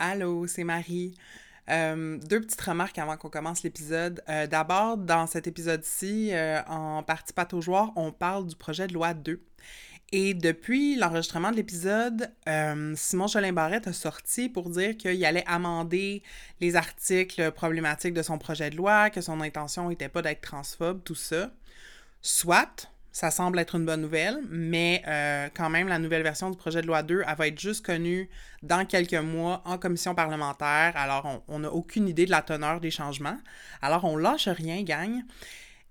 Allô, c'est Marie. Euh, deux petites remarques avant qu'on commence l'épisode. Euh, d'abord, dans cet épisode-ci, euh, en partie pataugeoire, on parle du projet de loi 2. Et depuis l'enregistrement de l'épisode, Simon Jolin Barrette a sorti pour dire qu'il allait amender les articles problématiques de son projet de loi, que son intention n'était pas d'être transphobe, tout ça. Soit, ça semble être une bonne nouvelle, mais euh, quand même, la nouvelle version du projet de loi 2, elle va être juste connue dans quelques mois en commission parlementaire. Alors, on n'a aucune idée de la teneur des changements. Alors, on lâche rien, gagne.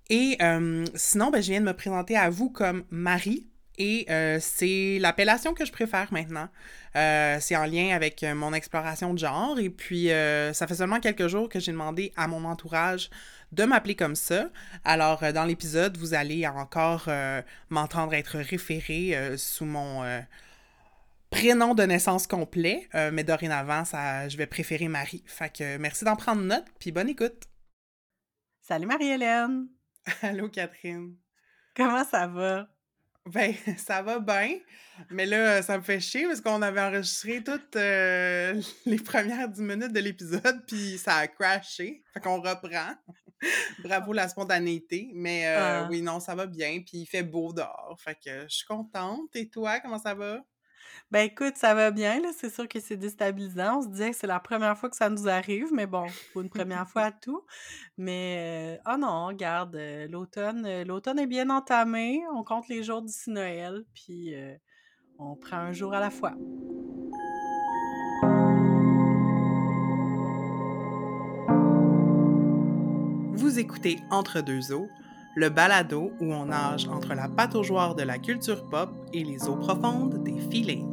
Et euh, sinon, ben, je viens de me présenter à vous comme Marie. Et euh, c'est l'appellation que je préfère maintenant. c'est en lien avec mon exploration de genre. Et puis, ça fait seulement quelques jours que j'ai demandé à mon entourage de m'appeler comme ça. Alors, euh, dans l'épisode, vous allez encore euh, m'entendre être référé euh, sous mon prénom de naissance complet, mais dorénavant, ça, je vais préférer Marie. Fait que merci d'en prendre note, puis bonne écoute. Salut Marie-Hélène. Allô Catherine. Comment ça va? Ben, ça va bien, mais là, ça me fait chier parce qu'on avait enregistré toutes les premières dix minutes de l'épisode, puis ça a crashé. Fait qu'on reprend. Bravo la spontanéité. Mais euh, ah. oui, non, ça va bien. Puis il fait beau dehors. Fait que je suis contente. Et toi, comment ça va? Ben écoute, ça va bien, là. C'est sûr que c'est déstabilisant. On se disait que c'est la première fois que ça nous arrive, mais bon, pour une première fois à tout. Mais oh non, regarde, euh, l'automne, l'automne est bien entamé. On compte les jours d'ici Noël, puis on prend un jour à la fois. Vous écoutez Entre deux eaux, le balado où on nage entre la pataugeoire de la culture pop et les eaux profondes des feelings.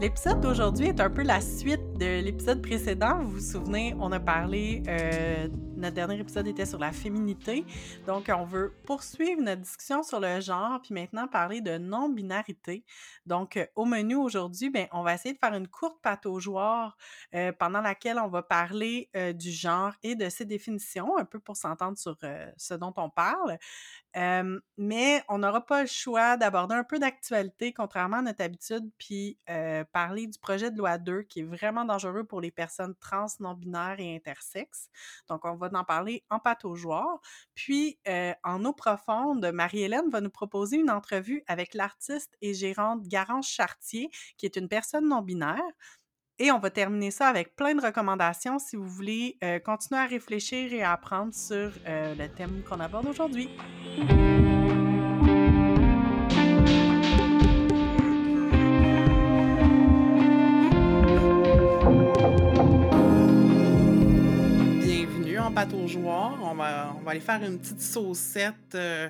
L'épisode d'aujourd'hui est un peu la suite de l'épisode précédent. Vous vous souvenez, on a parlé, euh, notre dernier épisode était sur la féminité. Donc, on veut poursuivre notre discussion sur le genre, puis maintenant parler de non-binarité. Donc, euh, au menu aujourd'hui, ben, on va essayer de faire une courte pataugeoire euh, pendant laquelle on va parler du genre et de ses définitions, un peu pour s'entendre sur ce dont on parle mais on n'aura pas le choix d'aborder un peu d'actualité, contrairement à notre habitude, puis parler du projet de loi 2 qui est vraiment dangereux pour les personnes trans, non-binaires et intersexes. Donc, on va en parler en pataugeoire. Puis, en eau profonde, Marie-Hélène va nous proposer une entrevue avec l'artiste et gérante Garance Chartier, qui est une personne non-binaire. Et on va terminer ça avec plein de recommandations si vous voulez euh, continuer à réfléchir et à apprendre sur euh, le thème qu'on aborde aujourd'hui. En pataugeoire. On va, aller faire une petite saucette. Euh,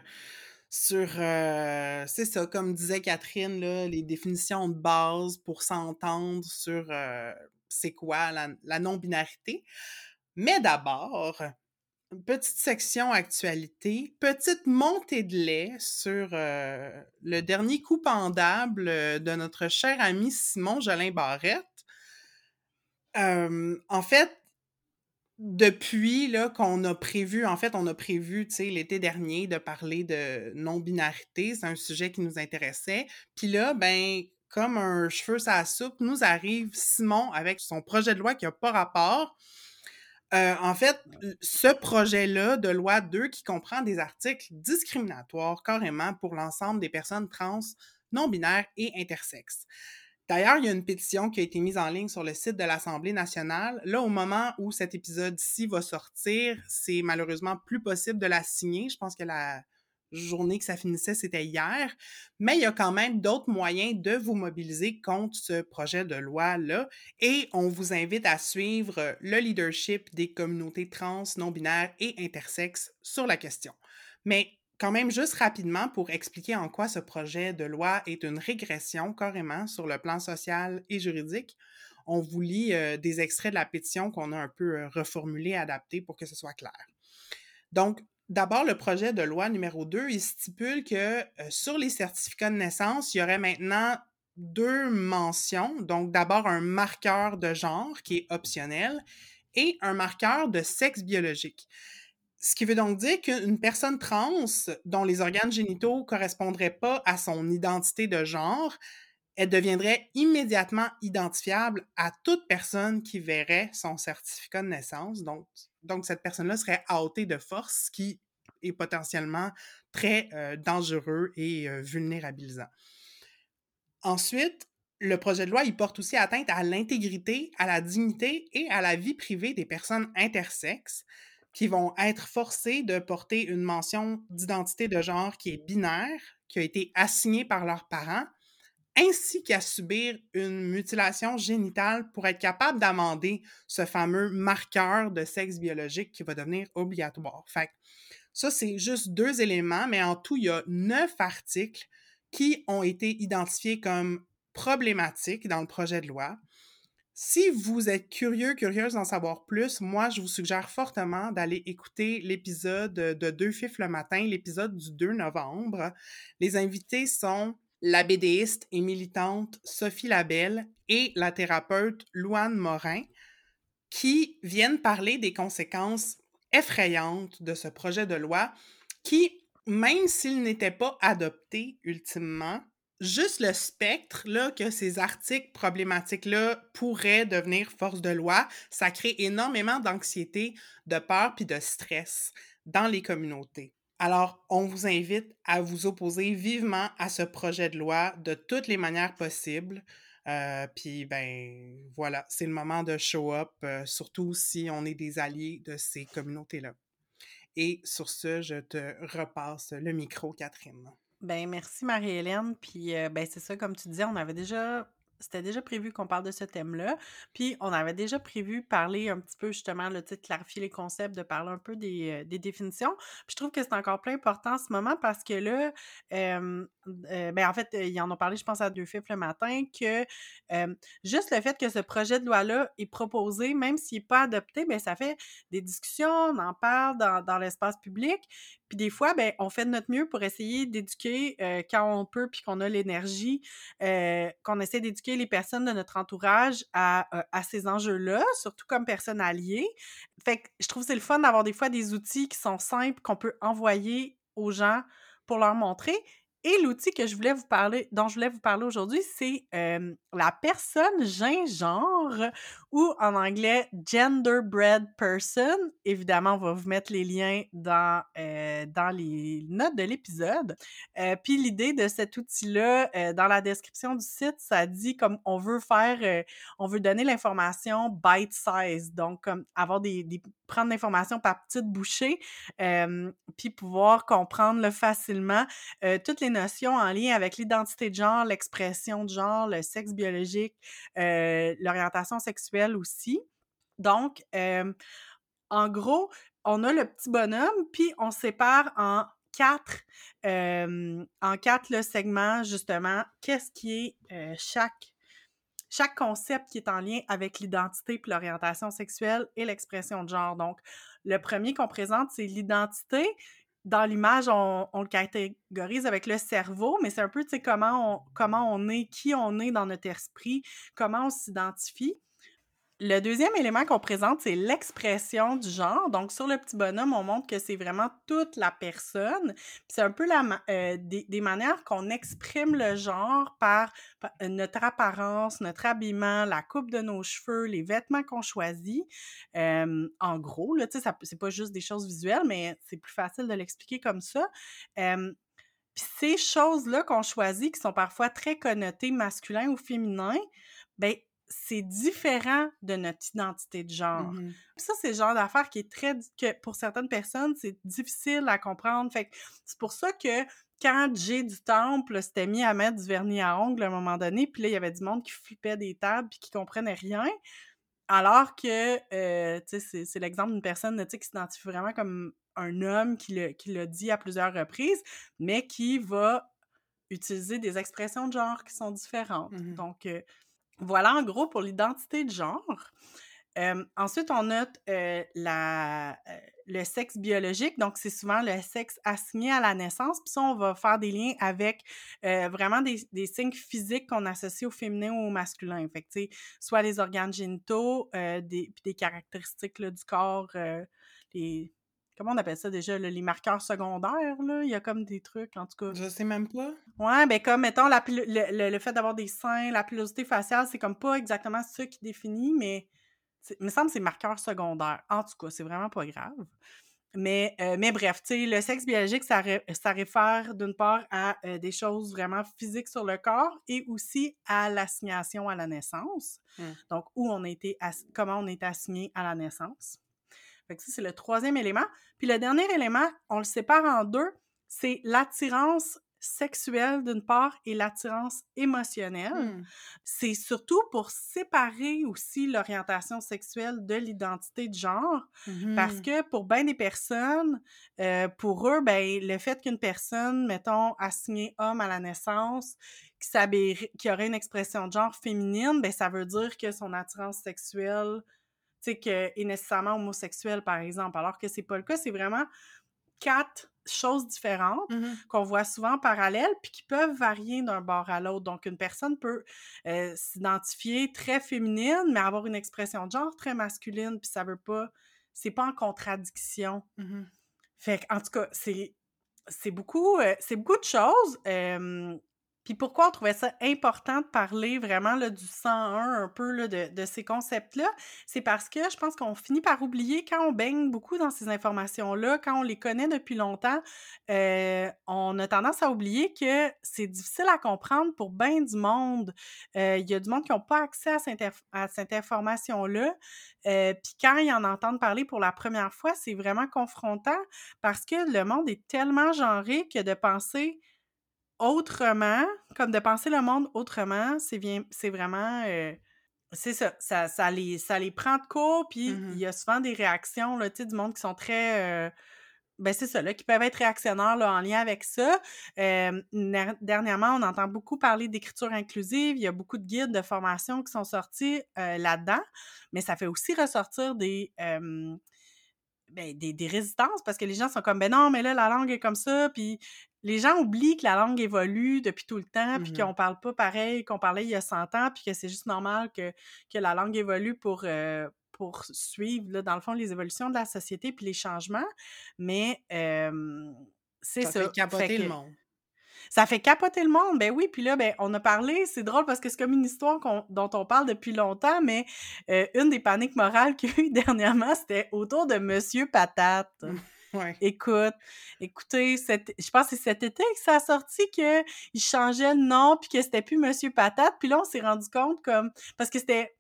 sur, euh, c'est ça, comme disait Catherine, les définitions de base pour s'entendre sur euh, c'est quoi la, non-binarité. Mais d'abord, petite section actualité, petite montée de lait sur le dernier coup pendable de notre cher ami Simon Jolin Barrette. en fait, depuis là qu'on a prévu, en fait, on a prévu, tu sais, l'été dernier de parler de non-binarité, c'est un sujet qui nous intéressait. Puis là, ben, comme un cheveu sa soupe, nous arrive Simon avec son projet de loi qui n'a pas rapport. Euh, en fait, ce projet-là de loi 2 qui comprend des articles discriminatoires carrément pour l'ensemble des personnes trans, non-binaires et intersexes. D'ailleurs, il y a une pétition qui a été mise en ligne sur le site de l'Assemblée nationale. Là, au moment où cet épisode-ci va sortir, c'est malheureusement plus possible de la signer. Je pense que la journée que ça finissait, c'était hier. Mais il y a quand même d'autres moyens de vous mobiliser contre ce projet de loi-là. Et on vous invite à suivre le leadership des communautés trans, non-binaires et intersexes sur la question. Mais quand même juste rapidement pour expliquer en quoi ce projet de loi est une régression carrément sur le plan social et juridique. On vous lit euh, des extraits de la pétition qu'on a un peu euh, reformulé, adapté pour que ce soit clair. Donc, d'abord, le projet de loi numéro 2, il stipule que euh, sur les certificats de naissance, il y aurait maintenant deux mentions. Donc, d'abord, un marqueur de genre qui est optionnel et un marqueur de sexe biologique. Ce qui veut donc dire qu'une personne trans dont les organes génitaux correspondraient pas à son identité de genre, elle deviendrait immédiatement identifiable à toute personne qui verrait son certificat de naissance. Donc, donc cette personne-là serait outée de force, ce qui est potentiellement très euh, dangereux et euh, vulnérabilisant. Ensuite, le projet de loi, il porte aussi atteinte à l'intégrité, à la dignité et à la vie privée des personnes intersexes qui vont être forcées de porter une mention d'identité de genre qui est binaire, qui a été assignée par leurs parents, ainsi qu'à subir une mutilation génitale pour être capable d'amender ce fameux marqueur de sexe biologique qui va devenir obligatoire. Fait ça, c'est juste deux éléments, mais en tout, il y a neuf articles qui ont été identifiés comme problématiques dans le projet de loi. Si vous êtes curieux, curieuse d'en savoir plus, moi, je vous suggère fortement d'aller écouter l'épisode de Deux Fifs le matin, l'épisode du 2 novembre. Les invités sont la BDiste et militante Sophie Labelle et la thérapeute Louane Morin, qui viennent parler des conséquences effrayantes de ce projet de loi qui, même s'il n'était pas adopté ultimement, juste le spectre là, que ces articles problématiques-là pourraient devenir force de loi, ça crée énormément d'anxiété, de peur puis de stress dans les communautés. Alors, on vous invite à vous opposer vivement à ce projet de loi de toutes les manières possibles. Euh, puis, ben, voilà, c'est le moment de show up, euh, surtout si on est des alliés de ces communautés-là. Et sur ce, je te repasse le micro, Catherine. Ben merci Marie-Hélène. Puis euh, ben c'est ça, comme tu disais, on avait déjà c'était déjà prévu qu'on parle de ce thème-là. Puis on avait déjà prévu parler un petit peu justement, le titre clarifier les concepts, de parler un peu des, euh, des définitions. Puis je trouve que c'est encore plus important en ce moment parce que là, euh, ben en fait, ils en ont parlé, je pense, à deux fifs le matin, que juste le fait que ce projet de loi-là est proposé, même s'il n'est pas adopté, ben ça fait des discussions, on en parle dans, dans l'espace public. Puis des fois, ben, on fait de notre mieux pour essayer d'éduquer quand on peut, puis qu'on a l'énergie, qu'on essaie d'éduquer les personnes de notre entourage à, à ces enjeux-là, surtout comme personnes alliées. Fait que je trouve que c'est le fun d'avoir des fois des outils qui sont simples, qu'on peut envoyer aux gens pour leur montrer. Et l'outil que je voulais vous parler, dont je voulais vous parler aujourd'hui, c'est la personne gingenre ou en anglais genderbread person. Évidemment, on va vous mettre les liens dans, dans les notes de l'épisode. Puis l'idée de cet outil-là, dans la description du site, ça dit comme on veut faire, on veut donner l'information bite size, donc comme avoir des, prendre l'information par petites bouchées, puis pouvoir comprendre le facilement toutes les notions en lien avec l'identité de genre, l'expression de genre, le sexe biologique, l'orientation sexuelle aussi. Donc, en gros, on a le petit bonhomme, puis on sépare en quatre, en quatre le segment, justement, qu'est-ce qui est chaque chaque concept qui est en lien avec l'identité puis l'orientation sexuelle et l'expression de genre. Donc, le premier qu'on présente, c'est l'identité. Dans l'image, on, on, le catégorise avec le cerveau, mais c'est un peu, tu sais, comment on, comment on est, qui on est dans notre esprit, comment on s'identifie. Le deuxième élément qu'on présente, c'est l'expression du genre. Donc, sur le petit bonhomme, on montre que c'est vraiment toute la personne. C'est un peu euh, des, manières qu'on exprime le genre par, euh, notre apparence, notre habillement, la coupe de nos cheveux, les vêtements qu'on choisit. Euh, en gros, là, tu sais, c'est pas juste des choses visuelles, mais c'est plus facile de l'expliquer comme ça. Puis ces choses-là qu'on choisit, qui sont parfois très connotées masculin ou féminin, ben c'est différent de notre identité de genre. Mmh ça, c'est le genre d'affaire qui est très... que pour certaines personnes, c'est difficile à comprendre. Fait c'est pour ça que quand Jay du Temple s'était mis à mettre du vernis à ongles à un moment donné, puis là, il y avait du monde qui flippait des tables puis qui comprenait rien, alors que, euh, tu sais, c'est l'exemple d'une personne, qui s'identifie vraiment comme un homme qui l'a qui dit à plusieurs reprises, mais qui va utiliser des expressions de genre qui sont différentes. Mmh Donc, euh, voilà en gros pour l'identité de genre. ensuite, on note le sexe biologique. Donc, c'est souvent le sexe assigné à la naissance. Puis ça, on va faire des liens avec vraiment des, des, signes physiques qu'on associe au féminin ou au masculin. Fait que, soit les organes génitaux, des, puis des caractéristiques là, du corps, les comment on appelle ça déjà, les marqueurs secondaires, là? Il y a comme des trucs, en tout cas. Je sais même pas. Ouais, ben comme, mettons, la, le, le, fait d'avoir des seins, la pilosité faciale, c'est comme pas exactement ça qui définit, mais il me semble que c'est marqueurs secondaires. En tout cas, c'est vraiment pas grave. Mais, euh, mais bref, tu sais, le sexe biologique, ça, ça réfère d'une part à euh, des choses vraiment physiques sur le corps et aussi à l'assignation à la naissance. Mmh. Donc, où on a été comment on est assigné à la naissance. Fait que ça, c'est le troisième élément. Puis le dernier élément, on le sépare en deux, c'est l'attirance sexuelle d'une part et l'attirance émotionnelle. Mmh. C'est surtout pour séparer aussi l'orientation sexuelle de l'identité de genre, parce mmh que pour bien des personnes, euh, pour eux, ben, le fait qu'une personne, mettons, assignée homme à la naissance, qui, qui aurait une expression de genre féminine, ben, ça veut dire que son attirance sexuelle tu sais, est nécessairement homosexuel, par exemple, alors que c'est pas le cas. C'est vraiment quatre choses différentes mmh qu'on voit souvent parallèles puis qui peuvent varier d'un bord à l'autre. Donc, une personne peut euh, s'identifier très féminine, mais avoir une expression de genre très masculine, puis ça veut pas... C'est pas en contradiction. Mmh fait en tout cas, c'est c'est beaucoup, euh, c'est beaucoup de choses. Puis pourquoi on trouvait ça important de parler vraiment là, du 101, un peu là, de, de, ces concepts-là? C'est parce que je pense qu'on finit par oublier quand on baigne beaucoup dans ces informations-là, quand on les connaît depuis longtemps, euh, on a tendance à oublier que c'est difficile à comprendre pour bien du monde. Euh, il y a du monde qui n'ont pas accès à cette, information-là. Euh, puis quand ils en entendent parler pour la première fois, c'est vraiment confrontant parce que le monde est tellement genré que de penser autrement, comme de penser le monde autrement, c'est bien, c'est vraiment, euh, c'est ça, ça, ça, les, ça les prend de court, puis mmh il y a souvent des réactions, là, tu sais, du monde qui sont très, euh, ben c'est ça, là, qui peuvent être réactionnaires là, en lien avec ça. dernièrement, on entend beaucoup parler d'écriture inclusive, il y a beaucoup de guides de formation qui sont sortis euh, là-dedans, mais ça fait aussi ressortir des... Ben, des, des, résistances parce que les gens sont comme ben non mais là la langue est comme ça puis les gens oublient que la langue évolue depuis tout le temps, puis mmh qu'on parle pas pareil qu'on parlait il y a 100 ans, puis que c'est juste normal que, que la langue évolue pour, euh, pour suivre, là, dans le fond, les évolutions de la société puis les changements. Mais c'est ça. Ça fait capoter le monde. Ça fait capoter le monde, ben oui. Puis là, ben, on a parlé, c'est drôle parce que c'est comme une histoire dont on parle depuis longtemps, mais euh, une des paniques morales qu'il y a eu dernièrement, c'était autour de Monsieur Patate. Écoute, écoutez, je pense que c'est cet été que ça a sorti qu'il changeait le nom puis que c'était plus Monsieur Patate. Puis là, on s'est rendu compte comme parce que c'était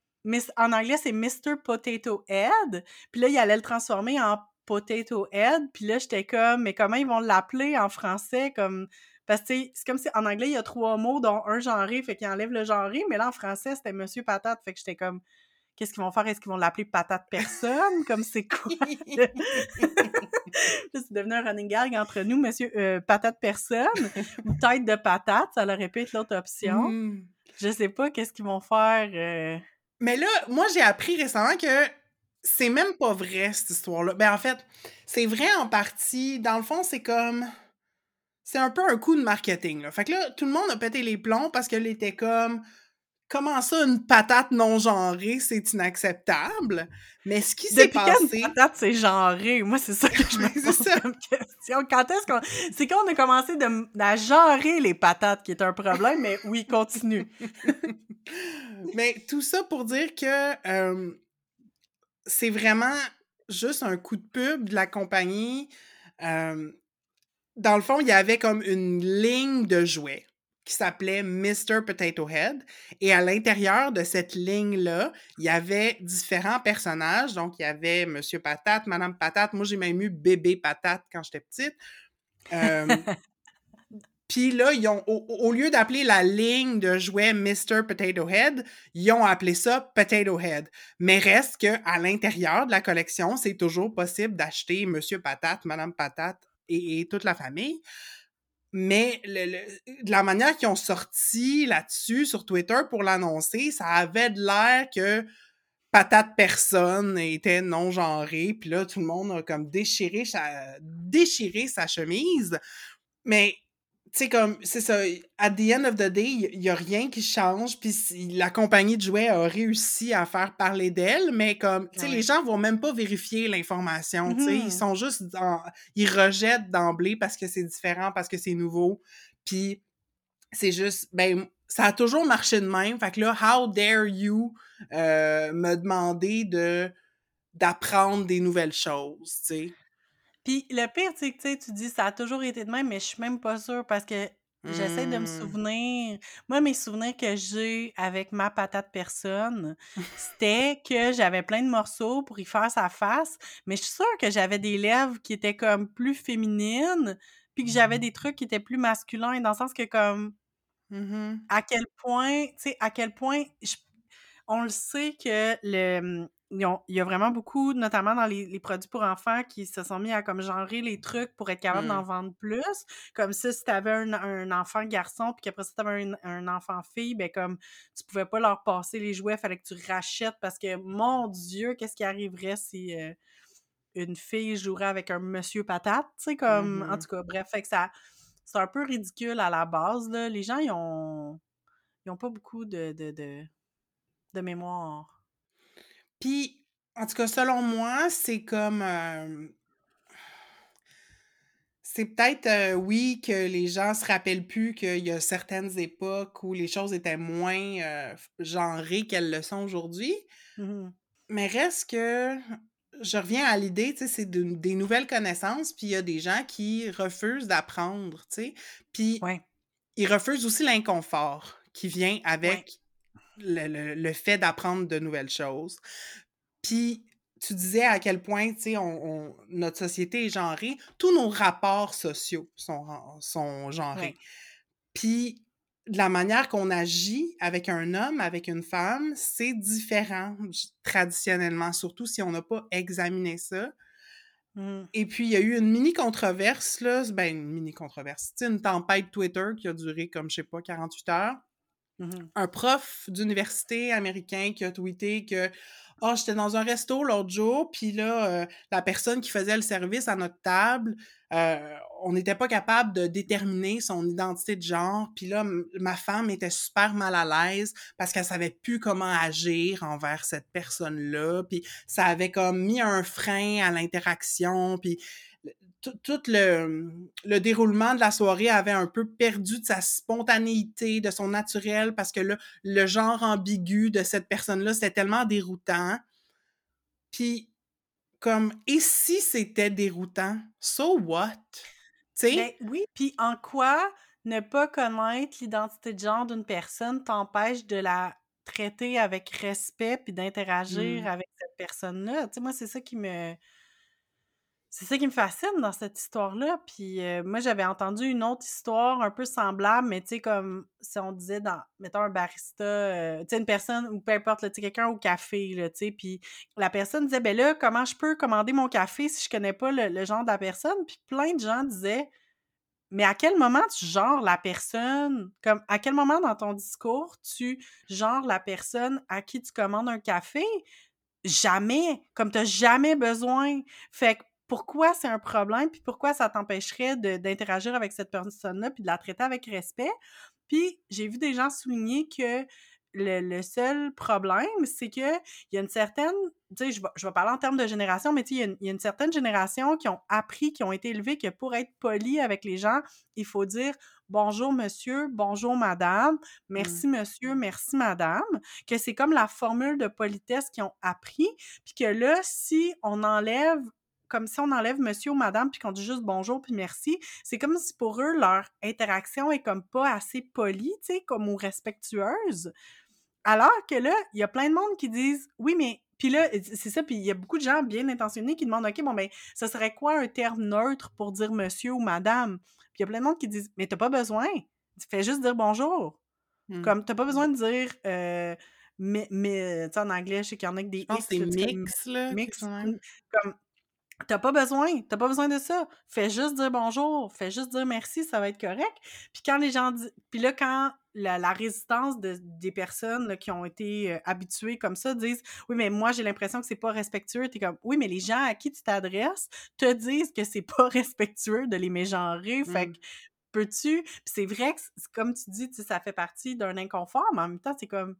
en anglais, c'est Mr. Potato Head. Puis là, il allait le transformer en Potato Head. Puis là, j'étais comme, mais comment ils vont l'appeler en français? Comme, parce que c'est comme si en anglais, il y a trois mots, dont un genré, fait qu'il enlève le genré. Mais là, en français, c'était Monsieur Patate. Fait que j'étais comme, qu'est-ce qu'ils vont faire? Est-ce qu'ils vont l'appeler patate personne? Comme c'est quoi? c'est devenu un running gag entre nous, monsieur euh, patate personne ou tête de patate, ça aurait pu être l'autre option. Mmh. Je sais pas qu'est-ce qu'ils vont faire. Euh. Mais là, moi j'ai appris récemment que c'est même pas vrai cette histoire-là. Ben en fait, c'est vrai en partie. Dans le fond, c'est comme c'est un peu un coup de marketing. Là. Fait que là, tout le monde a pété les plombs parce qu'elle était comme Comment ça, une patate non genrée, c'est inacceptable? Mais ce qui s'est passé... une patate, c'est genré? Moi, c'est ça que je me pose comme question. Quand est-ce qu'on... C'est quand on a commencé de, à genrer les patates qui est un problème, mais oui, continue. mais tout ça pour dire que c'est vraiment juste un coup de pub de la compagnie. Dans le fond, il y avait comme une ligne de jouets qui s'appelait Mr. Potato Head. Et à l'intérieur de cette ligne-là, il y avait différents personnages. Donc, il y avait Monsieur Patate, Madame Patate. Moi, j'ai même eu Bébé Patate quand j'étais petite. Puis là, ils ont, au, lieu d'appeler la ligne de jouets Mr. Potato Head, ils ont appelé ça Potato Head. Mais reste qu'à l'intérieur de la collection, c'est toujours possible d'acheter Monsieur Patate, Madame Patate et toute la famille. Mais de la manière qu'ils ont sorti là-dessus sur Twitter pour l'annoncer, ça avait de l'air que patate personne était non genré. Puis là, tout le monde a comme déchiré, déchiré sa chemise. Mais, sais, comme, c'est ça, at the end of the day, il y a rien qui change, puis la compagnie de jouets a réussi à faire parler d'elle, mais comme, tu sais, les gens vont même pas vérifier l'information, tu sais, ils Mmh sont juste dans ils rejettent d'emblée parce que c'est différent, parce que c'est nouveau, puis c'est juste, ben, ça a toujours marché de même, fait que là, how dare you, euh, me demander de d'apprendre des nouvelles choses, tu sais? Puis le pire, c'est que, tu sais, tu dis: «Ça a toujours été de même», mais je suis même pas sûre parce que j'essaie de me Mmh. souvenir moi, mes souvenirs que j'ai avec ma patate personne, c'était que j'avais plein de morceaux pour y faire sa face, mais je suis sûre que j'avais des lèvres qui étaient comme plus féminines, puis que j'avais des trucs qui étaient plus masculins, dans le sens que comme Mmh mh. à quel point, tu sais, à quel point je on le sait que le, mmh, il y a vraiment beaucoup, notamment dans les les produits pour enfants, qui se sont mis à comme genrer les trucs pour être capable d'en Mmh. vendre plus. Comme ça, si tu avais un un enfant garçon, puis qu'après ça, tu avais un un enfant fille, ben comme tu pouvais pas leur passer les jouets, fallait que tu rachètes parce que, mon Dieu, qu'est-ce qui arriverait si, heu, une fille jouerait avec un monsieur patate, tu sais? Comme en mh. tout cas, bref, fait que ça c'est un peu ridicule à la base, là. Les gens, ils ont ils ont pas beaucoup de de de de mémoire. Puis, en tout cas, selon moi, c'est comme, c'est peut-être, oui, que les gens se rappellent plus qu'il y a certaines époques où les choses étaient moins, genrées qu'elles le sont aujourd'hui. Mmh mh. Mais reste que je reviens à l'idée, tu sais, c'est de des nouvelles connaissances, puis il y a des gens qui refusent d'apprendre, tu sais? Puis Ouais. ils refusent aussi l'inconfort qui vient Ouais. Le le le fait d'apprendre de nouvelles choses. Puis tu disais à quel point, tu sais, on on notre société est genrée. Tous nos rapports sociaux sont sont genrés. Puis de la manière qu'on agit avec un homme, avec une femme, c'est différent traditionnellement, surtout si on n'a pas examiné ça. Mmh mh. Et puis il y a eu une mini controverse là, ben, une mini controverse, une tempête Twitter qui a duré comme, je sais pas, 48 heures. Mmh mh. Un prof d'université américain qui a tweeté que: «Ah, j'étais dans un resto l'autre jour, puis là, heu, la personne qui faisait le service à notre table, heu, on n'était pas capable de déterminer son identité de genre. Puis là, ma femme était super mal à l'aise parce qu'elle savait plus comment agir envers cette personne-là. Puis ça avait comme mis un frein à l'interaction. Puis tout le, le déroulement de la soirée avait un peu perdu de sa spontanéité, de son naturel parce que là, le genre ambigu de cette personne-là, c'était tellement déroutant». Puis comme et si c'était déroutant? So what? Tu Ben sais? oui, puis en quoi ne pas connaître l'identité de genre d'une personne t'empêche de la traiter avec respect puis d'interagir Mmh. avec cette personne-là? Tu sais, moi, c'est ça qui me c'est ça qui me fascine dans cette histoire-là. Puis, moi, j'avais entendu une autre histoire un peu semblable, mais tu sais, comme si on disait dans mettons un barista, tu sais, une personne ou peu importe, tu sais, quelqu'un au café, tu sais, puis la personne disait: «Beh là, comment je peux commander mon café si je connais pas le le genre de la personne?» Puis plein de gens disaient: «Mais à quel moment tu genres la personne? Comme à quel moment dans ton discours tu genres la personne à qui tu commandes un café? Jamais! Comme tu as jamais besoin. Fait que pourquoi c'est un problème? Puis pourquoi ça t'empêcherait d'interagir avec cette personne-là puis de la traiter avec respect?» Puis j'ai vu des gens souligner que le le seul problème, c'est qu'il y a une certaine tu sais, je vais je vais parler en termes de génération, mais tu sais, il y a une il y a une certaine génération qui ont appris, qui ont été élevés que pour être poli avec les gens, il faut dire: «Bonjour monsieur, bonjour madame, Mmh. merci monsieur, merci madame», que c'est comme la formule de politesse qu'ils ont appris, puis que là, si on enlève comme si on enlève monsieur ou madame puis qu'on dit juste bonjour puis merci, c'est comme si pour eux, leur interaction est comme pas assez polie, tu sais, comme ou respectueuse. Alors que là, il y a plein de monde qui disent: «Oui, mais» puis là, c'est ça, puis il y a beaucoup de gens bien intentionnés qui demandent: «OK, bon, ben, ce serait quoi un terme neutre pour dire monsieur ou madame?» Puis il y a plein de monde qui disent: «Mais tu as pas besoin, tu fais juste dire bonjour». Mmh. Comme tu as pas besoin de dire, heu, mais mais tu sais, en anglais, je sais qu'il y en a Je des que X, c'est mix là, mix, comme tu as pas besoin, tu as pas besoin de ça. Fais juste dire bonjour, fais juste dire merci, ça va être correct. Puis quand les gens di puis là, quand la la résistance de des personnes, là, qui ont été, heu, habituées comme ça disent: «Oui, mais moi, j'ai l'impression que c'est pas respectueux», tu es comme: «Oui, mais les gens à qui tu t'adresses te disent que c'est pas respectueux de les mégenrer, fait Mmh. que peux-tu? Puis c'est vrai que, comme tu dis, ça fait partie d'un inconfort, mais en même temps, c'est comme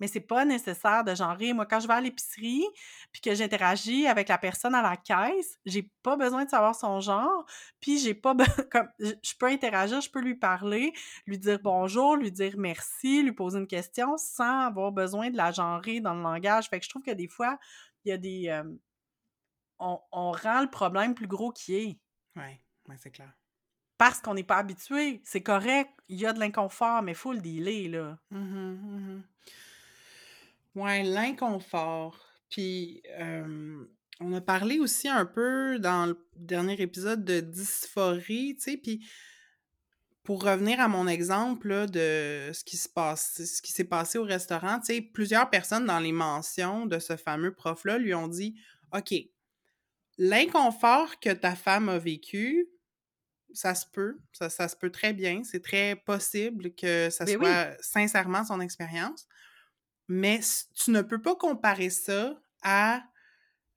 mais c'est pas nécessaire de genrer. Moi, quand je vais à l'épicerie puis que j'interagis avec la personne à la caisse, j'ai pas besoin de savoir son genre, puis j'ai pas comme je peux interagir, je peux lui parler, lui dire bonjour, lui dire merci, lui poser une question sans avoir besoin de la genrer dans le langage. Fait que je trouve que des fois, il y a des euh, on, on, rend le problème plus gros qu'il est. Oui, ouais, c'est clair. Parce qu'on n'est pas habitué. C'est correct, il y a de l'inconfort, mais il faut le dealer, là. Mmh Ouais, l'inconfort. Puis, on a parlé aussi un peu dans le dernier épisode de dysphorie, tu sais, puis pour revenir à mon exemple de ce qui se passe, ce qui s'est passé au restaurant, tu sais, plusieurs personnes dans les mentions de ce fameux prof-là lui ont dit OK, l'inconfort que ta femme a vécu, ça se peut, ça, ça se peut très bien, c'est très possible que ça soit sincèrement son expérience. Mais tu ne peux pas comparer ça à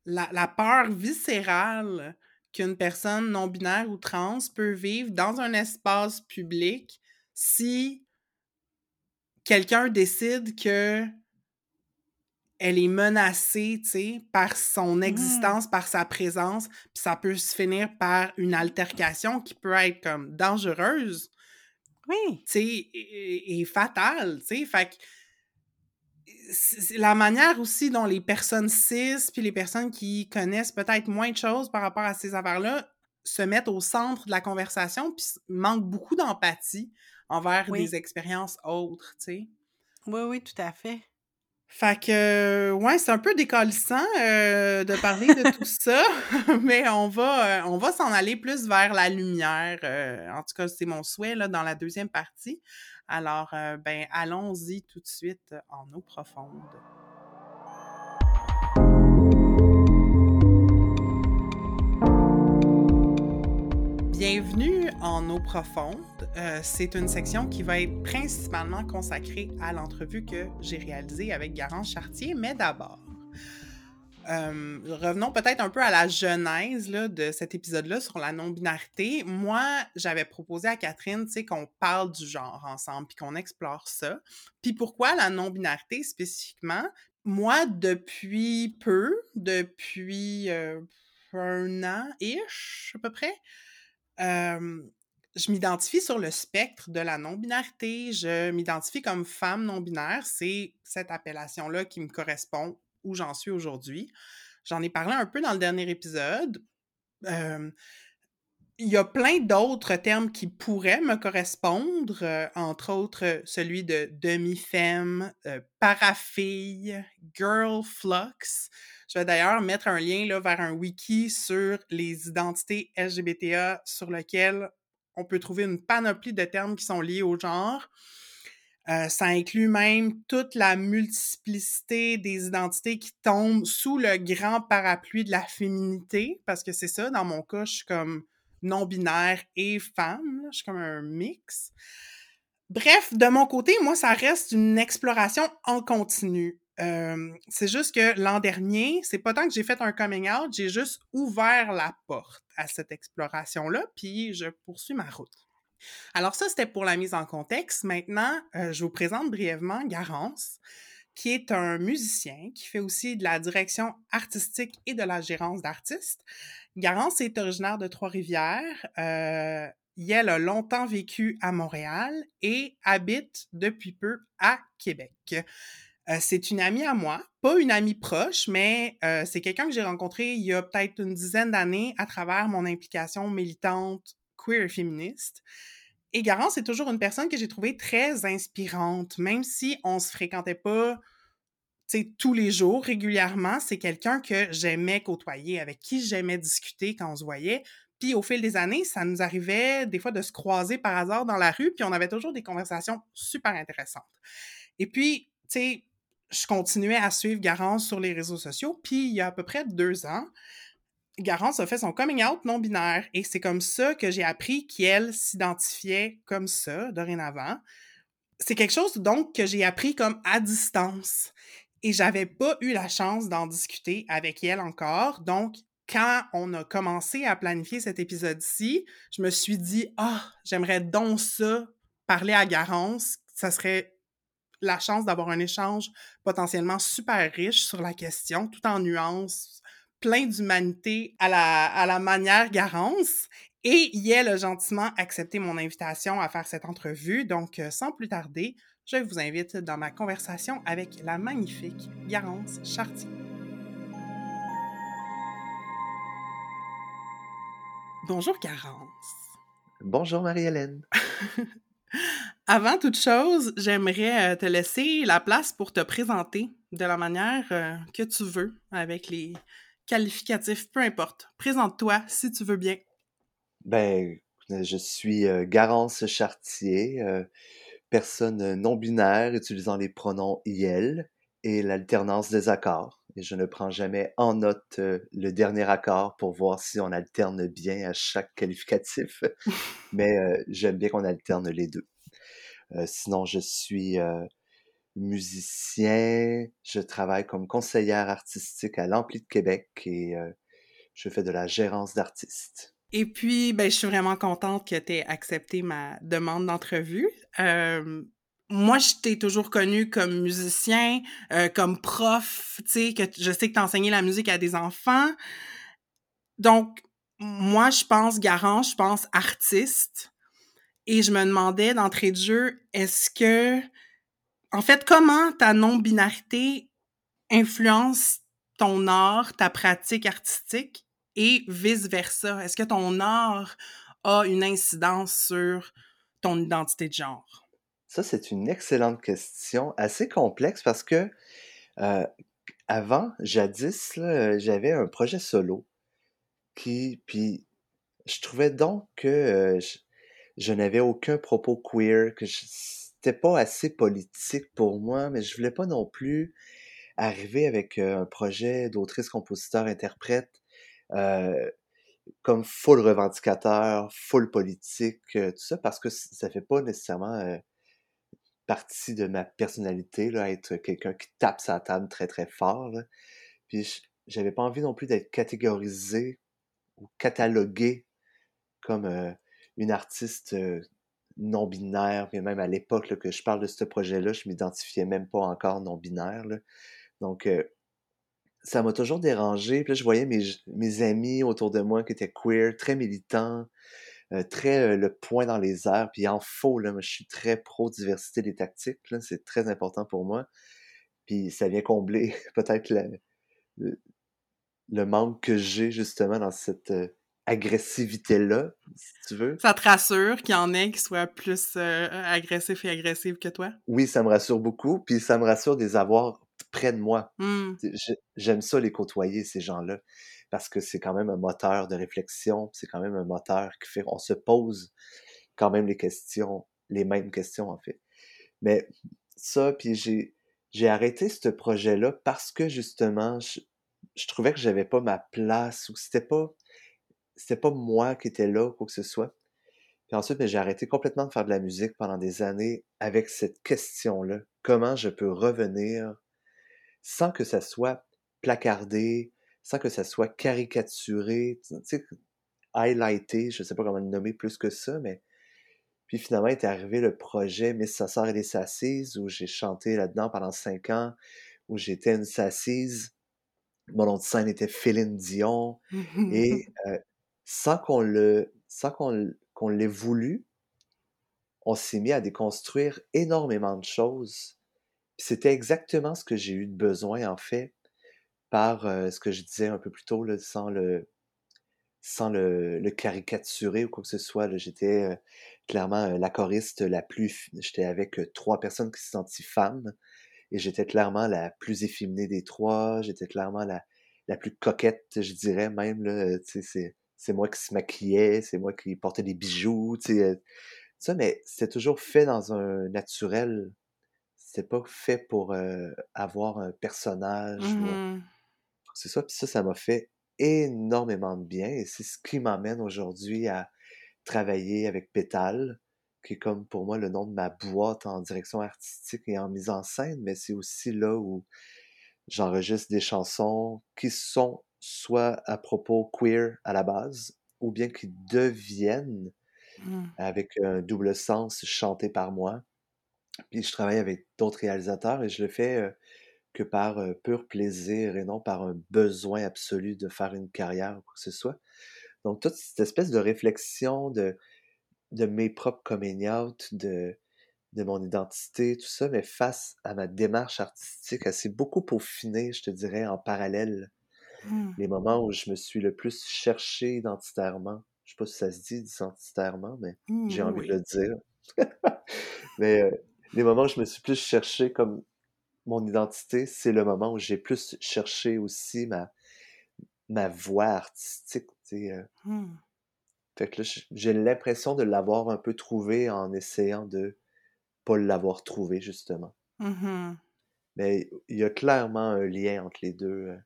la, peur viscérale qu'une personne non-binaire ou trans peut vivre dans un espace public si quelqu'un décide que elle est menacée, tu sais, par son mmh. existence, par sa présence, puis ça peut se finir par une altercation qui peut être comme dangereuse. Oui. Tu sais, et, et fatale, tu sais. Fait que la manière aussi dont les personnes cis puis les personnes qui connaissent peut-être moins de choses par rapport à ces affaires-là se mettent au centre de la conversation puis manquent beaucoup d'empathie envers des expériences autres, tu sais. Oui, oui, tout à fait. Fait que, ouais, c'est un peu décalissant euh, de parler de tout ça, mais on va, euh, on va s'en aller plus vers la lumière. Euh, en tout cas, c'est mon souhait là, dans la deuxième partie. Alors, euh, ben, allons-y tout de suite en eau profonde. Bienvenue en eau profonde. Euh, c'est une section qui va être principalement consacrée à l'entrevue que j'ai réalisée avec Garance Chartier, mais d'abord, revenons peut-être un peu à la genèse de cet épisode-là sur la non-binarité. Moi, j'avais proposé à Catherine qu'on parle du genre ensemble puis qu'on explore ça. Puis pourquoi la non-binarité spécifiquement? Moi, depuis peu, depuis un an-ish à peu près, je m'identifie sur le spectre de la non-binarité. Je m'identifie comme femme non-binaire. C'est cette appellation-là qui me correspond où j'en suis aujourd'hui. J'en ai parlé un peu dans le dernier épisode. il y a plein d'autres termes qui pourraient me correspondre, euh, entre autres celui de demi-femme, euh, parafille, girl flux. Je vais d'ailleurs mettre un lien là, vers un wiki sur les identités LGBTA sur lequel on peut trouver une panoplie de termes qui sont liés au genre. Euh, ça inclut même toute la multiplicité des identités qui tombent sous le grand parapluie de la féminité, parce que c'est ça, dans mon cas, je suis comme non-binaire et femme, je suis comme un mix. Bref, de mon côté, moi, ça reste une exploration en continu. Euh, c'est juste que l'an dernier, c'est pas tant que j'ai fait un coming out, j'ai juste ouvert la porte à cette exploration-là, puis je poursuis ma route. Alors ça, c'était pour la mise en contexte. Maintenant, euh, je vous présente brièvement Garance, qui est un musicien qui fait aussi de la direction artistique et de la gérance d'artistes. Garance est originaire de Trois-Rivières. Euh, a longtemps vécu à Montréal et habite depuis peu à Québec. Euh, c'est une amie à moi, pas une amie proche, mais euh, c'est quelqu'un que j'ai rencontré il y a peut-être une dizaine d'années à travers mon implication militante queer féministe. Et Garance, c'est toujours une personne que j'ai trouvée très inspirante, même si on se fréquentait pas tous les jours, régulièrement. C'est quelqu'un que j'aimais côtoyer, avec qui j'aimais discuter quand on se voyait. Puis au fil des années, ça nous arrivait des fois de se croiser par hasard dans la rue, puis on avait toujours des conversations super intéressantes. Et puis, tu sais, je continuais à suivre Garance sur les réseaux sociaux, puis il y a à peu près deux ans, Garance a fait son coming out non binaire et c'est comme ça que j'ai appris qu'elle s'identifiait comme ça dorénavant. C'est quelque chose donc que j'ai appris comme à distance et j'avais pas eu la chance d'en discuter avec elle encore. Donc quand on a commencé à planifier cet épisode-ci, je me suis dit, ah, j'aimerais donc ça, parler à Garance. Ça serait la chance d'avoir un échange potentiellement super riche sur la question, tout en nuances, plein d'humanité à la, à la manière Garance. Et Yel a gentiment accepté mon invitation à faire cette entrevue. Donc, euh, sans plus tarder, je vous invite dans ma conversation avec la magnifique Garance Chartier. Bonjour Garance. Bonjour Marie-Hélène. Avant toute chose, j'aimerais euh, te laisser la place pour te présenter de la manière euh, que tu veux, avec les qualificatifs, peu importe. Présente-toi si tu veux bien. Ben, je suis euh, Garance Chartier, personne non binaire utilisant les pronoms IL et l'alternance des accords. Et je ne prends jamais en note le dernier accord pour voir si on alterne bien à chaque qualificatif, mais j'aime bien qu'on alterne les deux. sinon, je suis musicien, je travaille comme conseillère artistique à l'Ampli de Québec et je fais de la gérance d'artistes. Et puis, ben, je suis vraiment contente que tu aies accepté ma demande d'entrevue. moi, je t'ai toujours connu comme musicien, euh, comme prof, tu sais, que je sais que tu enseigné la musique à des enfants. Donc, moi, je pense garant, je pense artiste. Et je me demandais d'entrée de jeu, est-ce que, en fait, comment ta non-binarité influence ton art, ta pratique artistique? et vice-versa? Est-ce que ton art a une incidence sur ton identité de genre? Ça, c'est une excellente question, assez complexe parce que euh, avant, jadis, j'avais un projet solo qui, puis je trouvais donc que euh, je, n'avais aucun propos queer, que c'était pas assez politique pour moi, mais je voulais pas non plus arriver avec euh, un projet d'autrice, compositeur, interprète euh, comme full revendicateur, full politique, euh, tout ça, parce que ça fait pas nécessairement partie de ma personnalité, là, être quelqu'un qui tape sa table très très fort. Puis j'avais pas envie non plus d'être catégorisé ou catalogué comme une artiste non-binaire, mais même à l'époque que je parle de ce projet-là, je m'identifiais même pas encore non-binaire. Donc, ça m'a toujours dérangé. Puis je voyais mes, mes, amis autour de moi qui étaient queer, très militants, euh, très euh, le point dans les airs. Puis en faux, là, je suis très pro-diversité des tactiques. C'est très important pour moi. Puis ça vient combler peut-être le, le, manque que j'ai justement dans cette euh, agressivité-là, si tu veux. Ça te rassure qu'il y en ait qui soient plus agressifs et agressifs que toi? Oui, ça me rassure beaucoup. Puis ça me rassure de les avoir près de moi. Mmh. J'aime ça les côtoyer, ces gens-là, parce que c'est quand même un moteur de réflexion, c'est quand même un moteur qui fait, on se pose quand même les questions, les mêmes questions en fait. Mais ça, puis j'ai, j'ai arrêté ce projet-là parce que justement, je, trouvais que j'avais pas ma place ou c'était pas, c'était pas moi qui étais là, quoi que ce soit. Puis ensuite, ben, j'ai arrêté complètement de faire de la musique pendant des années avec cette question-là. Comment je peux revenir sans que ça soit placardé, sans que ça soit caricaturé, tu sais, highlighté, je sais pas comment le nommer plus que ça, mais puis finalement est arrivé le projet Miss Sassard et les Sassises, où j'ai chanté là-dedans pendant cinq ans, où j'étais une Sassise. Mon nom de scène était Féline Dion. et euh, sans qu'on le, sans qu'on l'ait voulu, on s'est mis à déconstruire énormément de choses c'était exactement ce que j'ai eu de besoin, en fait, par ce que je disais un peu plus tôt, sans le caricaturer ou quoi que ce soit. J'étais clairement la choriste la plus... J'étais avec trois personnes qui se sentaient femmes et j'étais clairement la plus efféminée des trois. J'étais clairement la, plus coquette, je dirais même. C'est moi qui se maquillais, c'est moi qui portais des bijoux. Ça, mais c'était toujours fait dans un naturel c'est pas fait pour avoir un personnage. Mmh c'est ça, puis ça, ça m'a fait énormément de bien et c'est ce qui m'amène aujourd'hui à travailler avec Pétale, qui est comme pour moi le nom de ma boîte en direction artistique et en mise en scène, mais c'est aussi là où j'enregistre des chansons qui sont soit à propos queer à la base, ou bien qui deviennent Mmh. avec un double sens chanté par moi. Puis je travaille avec d'autres réalisateurs et je le fais euh, que par euh, pur plaisir et non par un besoin absolu de faire une carrière ou quoi que ce soit. Donc toute cette espèce de réflexion de, de mes propres coming out, de, de mon identité, tout ça, mais face à ma démarche artistique, elle s'est beaucoup peaufinée, je te dirais, en parallèle. Mmh. Les moments où je me suis le plus cherché identitairement. Je sais pas si ça se dit identitairement, mais Mmh, j'ai oui, envie oui. de le dire. mais euh, les moments où je me suis plus cherché comme mon identité, c'est le moment où j'ai plus cherché aussi ma, ma voix artistique. euh. Mmh. Fait que là, j'ai l'impression de l'avoir un peu trouvé en essayant de pas l'avoir trouvé, justement. Mais il y a clairement un lien entre les deux, euh,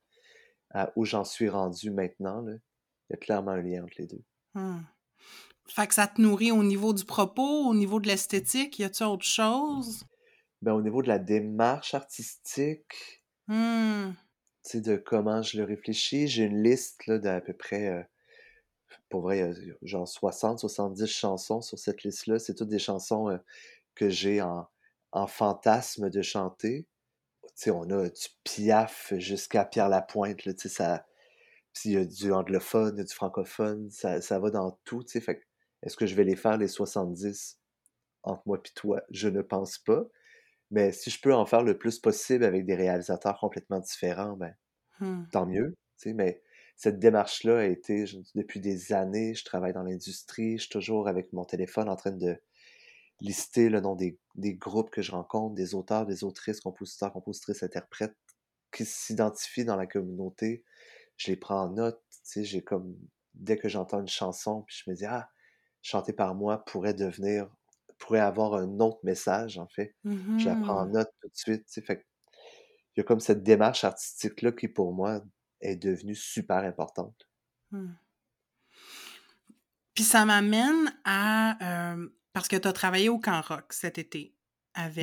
à où j'en suis rendu maintenant. là. Il y a clairement un lien entre les deux. Hmm. Fait que ça te nourrit au niveau du propos, au niveau de l'esthétique, y a-tu autre chose? Ben, au niveau de la démarche artistique, Hmm. tu sais, de comment je le réfléchis, j'ai une liste là, d'à peu près, euh, pour vrai, euh, genre 60, 70 chansons sur cette liste-là. C'est toutes des chansons euh, que j'ai en, en fantasme de chanter. Sais, on a du Piaf jusqu'à Pierre Lapointe, là, tu sais, ça... Puis il y a du anglophone, il y a du francophone, ça, ça va dans tout, tu sais. Fait est-ce que je vais les faire, les 70, entre moi et toi? Je ne pense pas. Mais si je peux en faire le plus possible avec des réalisateurs complètement différents, ben, Hmm. tant mieux. tu sais, Mais cette démarche-là a été, je- depuis des années, je travaille dans l'industrie, je suis toujours avec mon téléphone en train de lister le nom des, des groupes que je rencontre, des auteurs, des autrices, compositeurs, compositrices, interprètes qui s'identifient dans la communauté. Je les prends en note. tu sais, J'ai comme, dès que j'entends une chanson, puis je me dis, ah, chanter par moi pourrait devenir, pourrait avoir un autre message, en fait. Je la prends en Mhm. note tout de suite. tu sais, Fait il y a comme cette démarche artistique-là qui, pour moi, est devenue super importante. Hmm. Puis ça m'amène à... euh, parce que tu as travaillé au Camp Rock cet été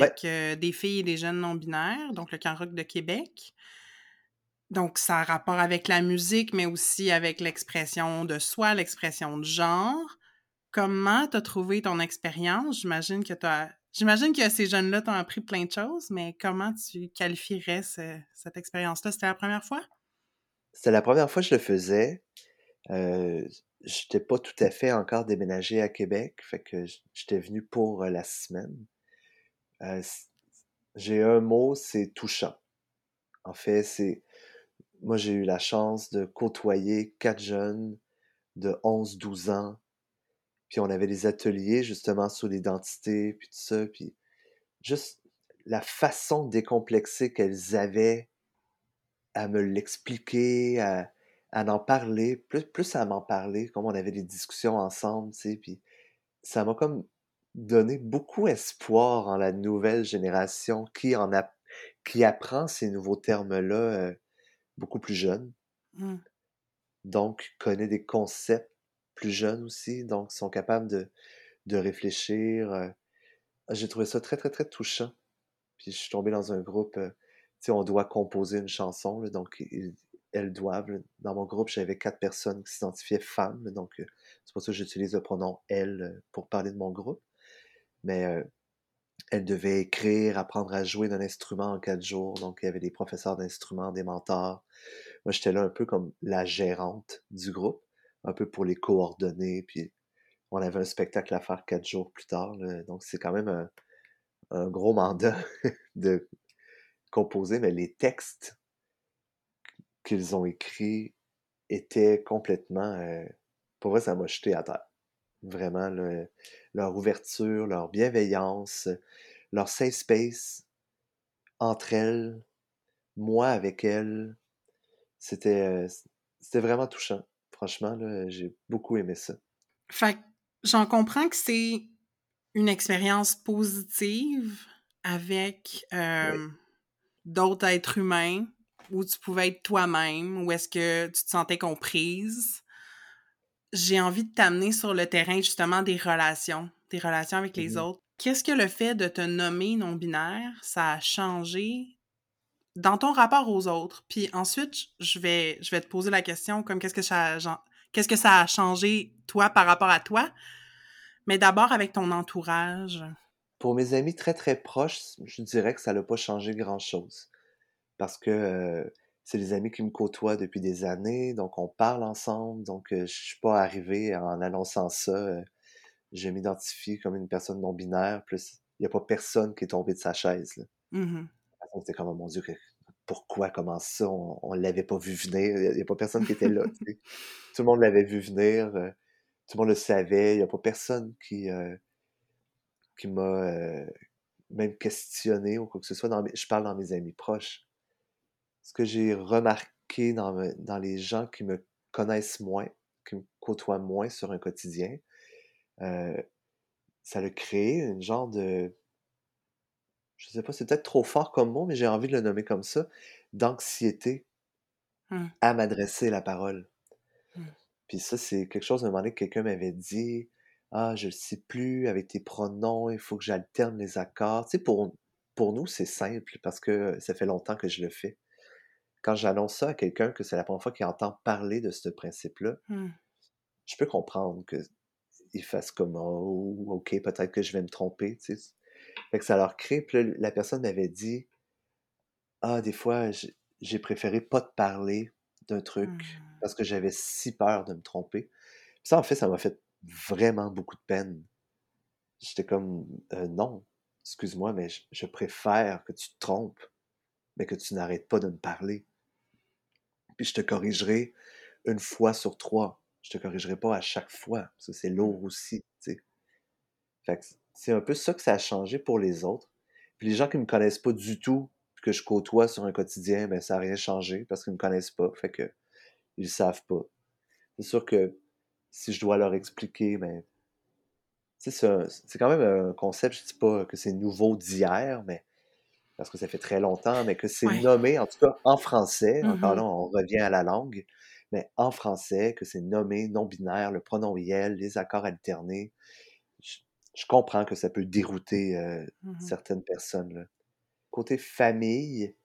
Ouais, avec euh, des filles et des jeunes non-binaires, donc le Camp Rock de Québec. Donc ça a rapport avec la musique, mais aussi avec l'expression de soi, l'expression de genre. Comment t'as trouvé ton expérience? J'imagine que. J'imagine que ces jeunes-là t'ont appris plein de choses, mais comment tu qualifierais ce- cette expérience-là? C'était la première fois? c'était la première fois que je le faisais. Euh, j'étais pas tout à fait encore déménagé à Québec, fait que j'étais venu pour euh, la semaine. Euh, j'ai un mot, c'est touchant. En fait, c'est moi j'ai eu la chance de côtoyer quatre jeunes de 11-12 ans, puis on avait des ateliers justement sur l'identité, puis tout ça, puis juste la façon décomplexée qu'elles avaient à me l'expliquer, à, à en parler, plus, plus à m'en parler, comme on avait des discussions ensemble, tu sais, puis ça m'a comme donné beaucoup espoir en la nouvelle génération qui en a, qui apprend ces nouveaux termes-là euh, beaucoup plus jeune, Hmm. donc connaît des concepts plus jeunes aussi, donc sont capables de, de réfléchir. euh. J'ai trouvé ça très, très, très touchant. Puis je suis tombé dans un groupe, euh, tu sais, on doit composer une chanson, là, donc ils- elles doivent. Dans mon groupe, j'avais quatre personnes qui s'identifiaient femmes, donc euh, c'est pour ça que j'utilise le pronom elles pour parler de mon groupe. Mais euh, elles devaient écrire, apprendre à jouer d'un instrument en quatre jours, donc il y avait des professeurs d'instruments, des mentors. Moi, j'étais là un peu comme la gérante du groupe, un peu pour les coordonner, puis on avait un spectacle à faire quatre jours plus tard, donc c'est quand même un, un gros mandat de composer, mais les textes qu'ils ont écrits étaient complètement... euh, pour vrai, ça m'a jeté à terre. Vraiment, leur ouverture, leur bienveillance, leur safe space entre elles, moi avec elles, c'était euh, c'était vraiment touchant. Franchement, là, j'ai beaucoup aimé ça. Fait j'en comprends que c'est une expérience positive avec Oui. euh, d'autres êtres humains où tu pouvais être toi-même, où est-ce que tu te sentais comprise. J'ai envie de t'amener sur le terrain justement des relations, des relations avec les Mhm. autres. Qu'est-ce que le fait de te nommer non-binaire, ça a changé dans ton rapport aux autres, puis ensuite, je vais, je vais te poser la question comme qu'est-ce que ça, qu'est-ce que ça a changé, toi, par rapport à toi, mais d'abord avec ton entourage. Pour mes amis très, très proches, je dirais que ça n'a pas changé grand-chose. Parce que euh, c'est des amis qui me côtoient depuis des années, donc on parle ensemble, donc euh, je suis pas arrivé en annonçant ça. Euh, je m'identifie comme une personne non-binaire, plus il n'y a pas personne qui est tombé de sa chaise. Là. Mmh C'était comme, oh mon Dieu, pourquoi, comment ça, on ne l'avait pas vu venir, il n'y a, pas personne qui était là. tout le monde l'avait vu venir, tout le monde le savait, il n'y a pas personne qui, qui m'a même questionné ou quoi que ce soit. Dans je parle dans mes amis proches. Ce que j'ai remarqué dans, dans les gens qui me connaissent moins, qui me côtoient moins sur un quotidien, ça a créé une genre de. Je sais pas, c'est peut-être trop fort comme mot, mais j'ai envie de le nommer comme ça, d'anxiété mmh. à m'adresser la parole. Mmh. Puis ça, c'est quelque chose, à un moment donné, que quelqu'un m'avait dit Ah, je ne sais plus, avec tes pronoms, il faut que j'alterne les accords. Tu sais, pour, pour nous, c'est simple parce que ça fait longtemps que je le fais. Quand j'annonce ça à quelqu'un que c'est la première fois qu'il entend parler de ce principe-là, mmh. je peux comprendre qu'il fasse comme Oh, ok, peut-être que je vais me tromper. Tu sais. Fait que ça leur crée. Puis la personne m'avait dit Ah, des fois, j'ai préféré pas te parler d'un truc Mmh. parce que j'avais si peur de me tromper. Puis ça, en fait, ça m'a fait vraiment beaucoup de peine. J'étais comme, «Euh, non, excuse-moi, mais je, préfère que tu te trompes, mais que tu n'arrêtes pas de me parler. Puis je te corrigerai une fois sur trois. Je te corrigerai pas à chaque fois, parce que c'est lourd aussi, tu sais. C'est un peu ça que ça a changé pour les autres. Puis les gens qui me connaissent pas du tout, que je côtoie sur un quotidien, ben ça n'a rien changé parce qu'ils me connaissent pas, fait que ils savent pas. C'est sûr que si je dois leur expliquer, ben c'est quand même un concept, je dis pas que c'est nouveau d'hier, mais parce que ça fait très longtemps, mais que c'est Ouais. nommé, en tout cas en français, encore Mmh là, on revient à la langue, mais en français, que c'est nommé non-binaire, le pronom IL, les accords alternés. Je, je comprends que ça peut dérouter euh, Mmh certaines personnes. Là. Côté famille,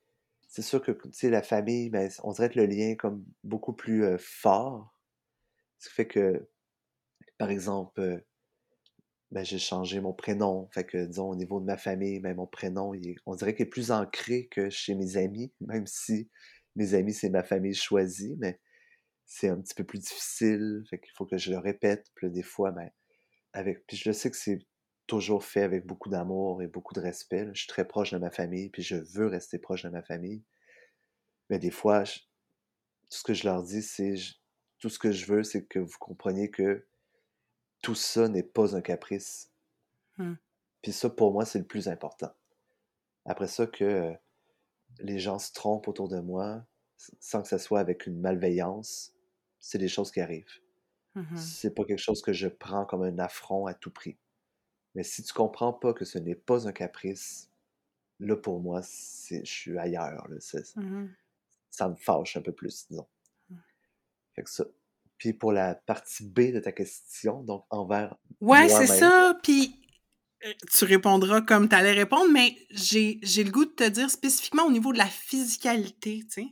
c'est sûr que tu sais, la famille, ben, on dirait que le lien est comme beaucoup plus euh, fort. Ce qui fait que, par exemple, euh, ben, j'ai changé mon prénom. Fait que, disons, au niveau de ma famille, ben, mon prénom, il on dirait qu'il est plus ancré que chez mes amis, même si mes amis, c'est ma famille choisie, mais c'est un petit peu plus difficile. Fait qu'il faut que je le répète. Puis des fois, ben, avec. Puis je sais que c'est toujours fait avec beaucoup d'amour et beaucoup de respect. Je suis très proche de ma famille, puis je veux rester proche de ma famille. Mais des fois, tout ce que je leur dis, c'est tout ce que je veux, c'est que vous compreniez que tout ça n'est pas un caprice. Mmh. Puis ça, pour moi, c'est le plus important. Après ça, que euh, les gens se trompent autour de moi, sans que ça soit avec une malveillance, c'est des choses qui arrivent. Mmh C'est pas quelque chose que je prends comme un affront à tout prix. Mais si tu comprends pas que ce n'est pas un caprice, là, pour moi, c'est, je suis ailleurs. là. Mmh ça me fâche un peu plus, disons. Mmh. Fait que ça. Puis pour la partie B de ta question, donc envers Ouais, c'est ça. Puis euh, tu répondras comme tu allais répondre, mais j'ai j'ai le goût de te dire spécifiquement au niveau de la physicalité, tu sais.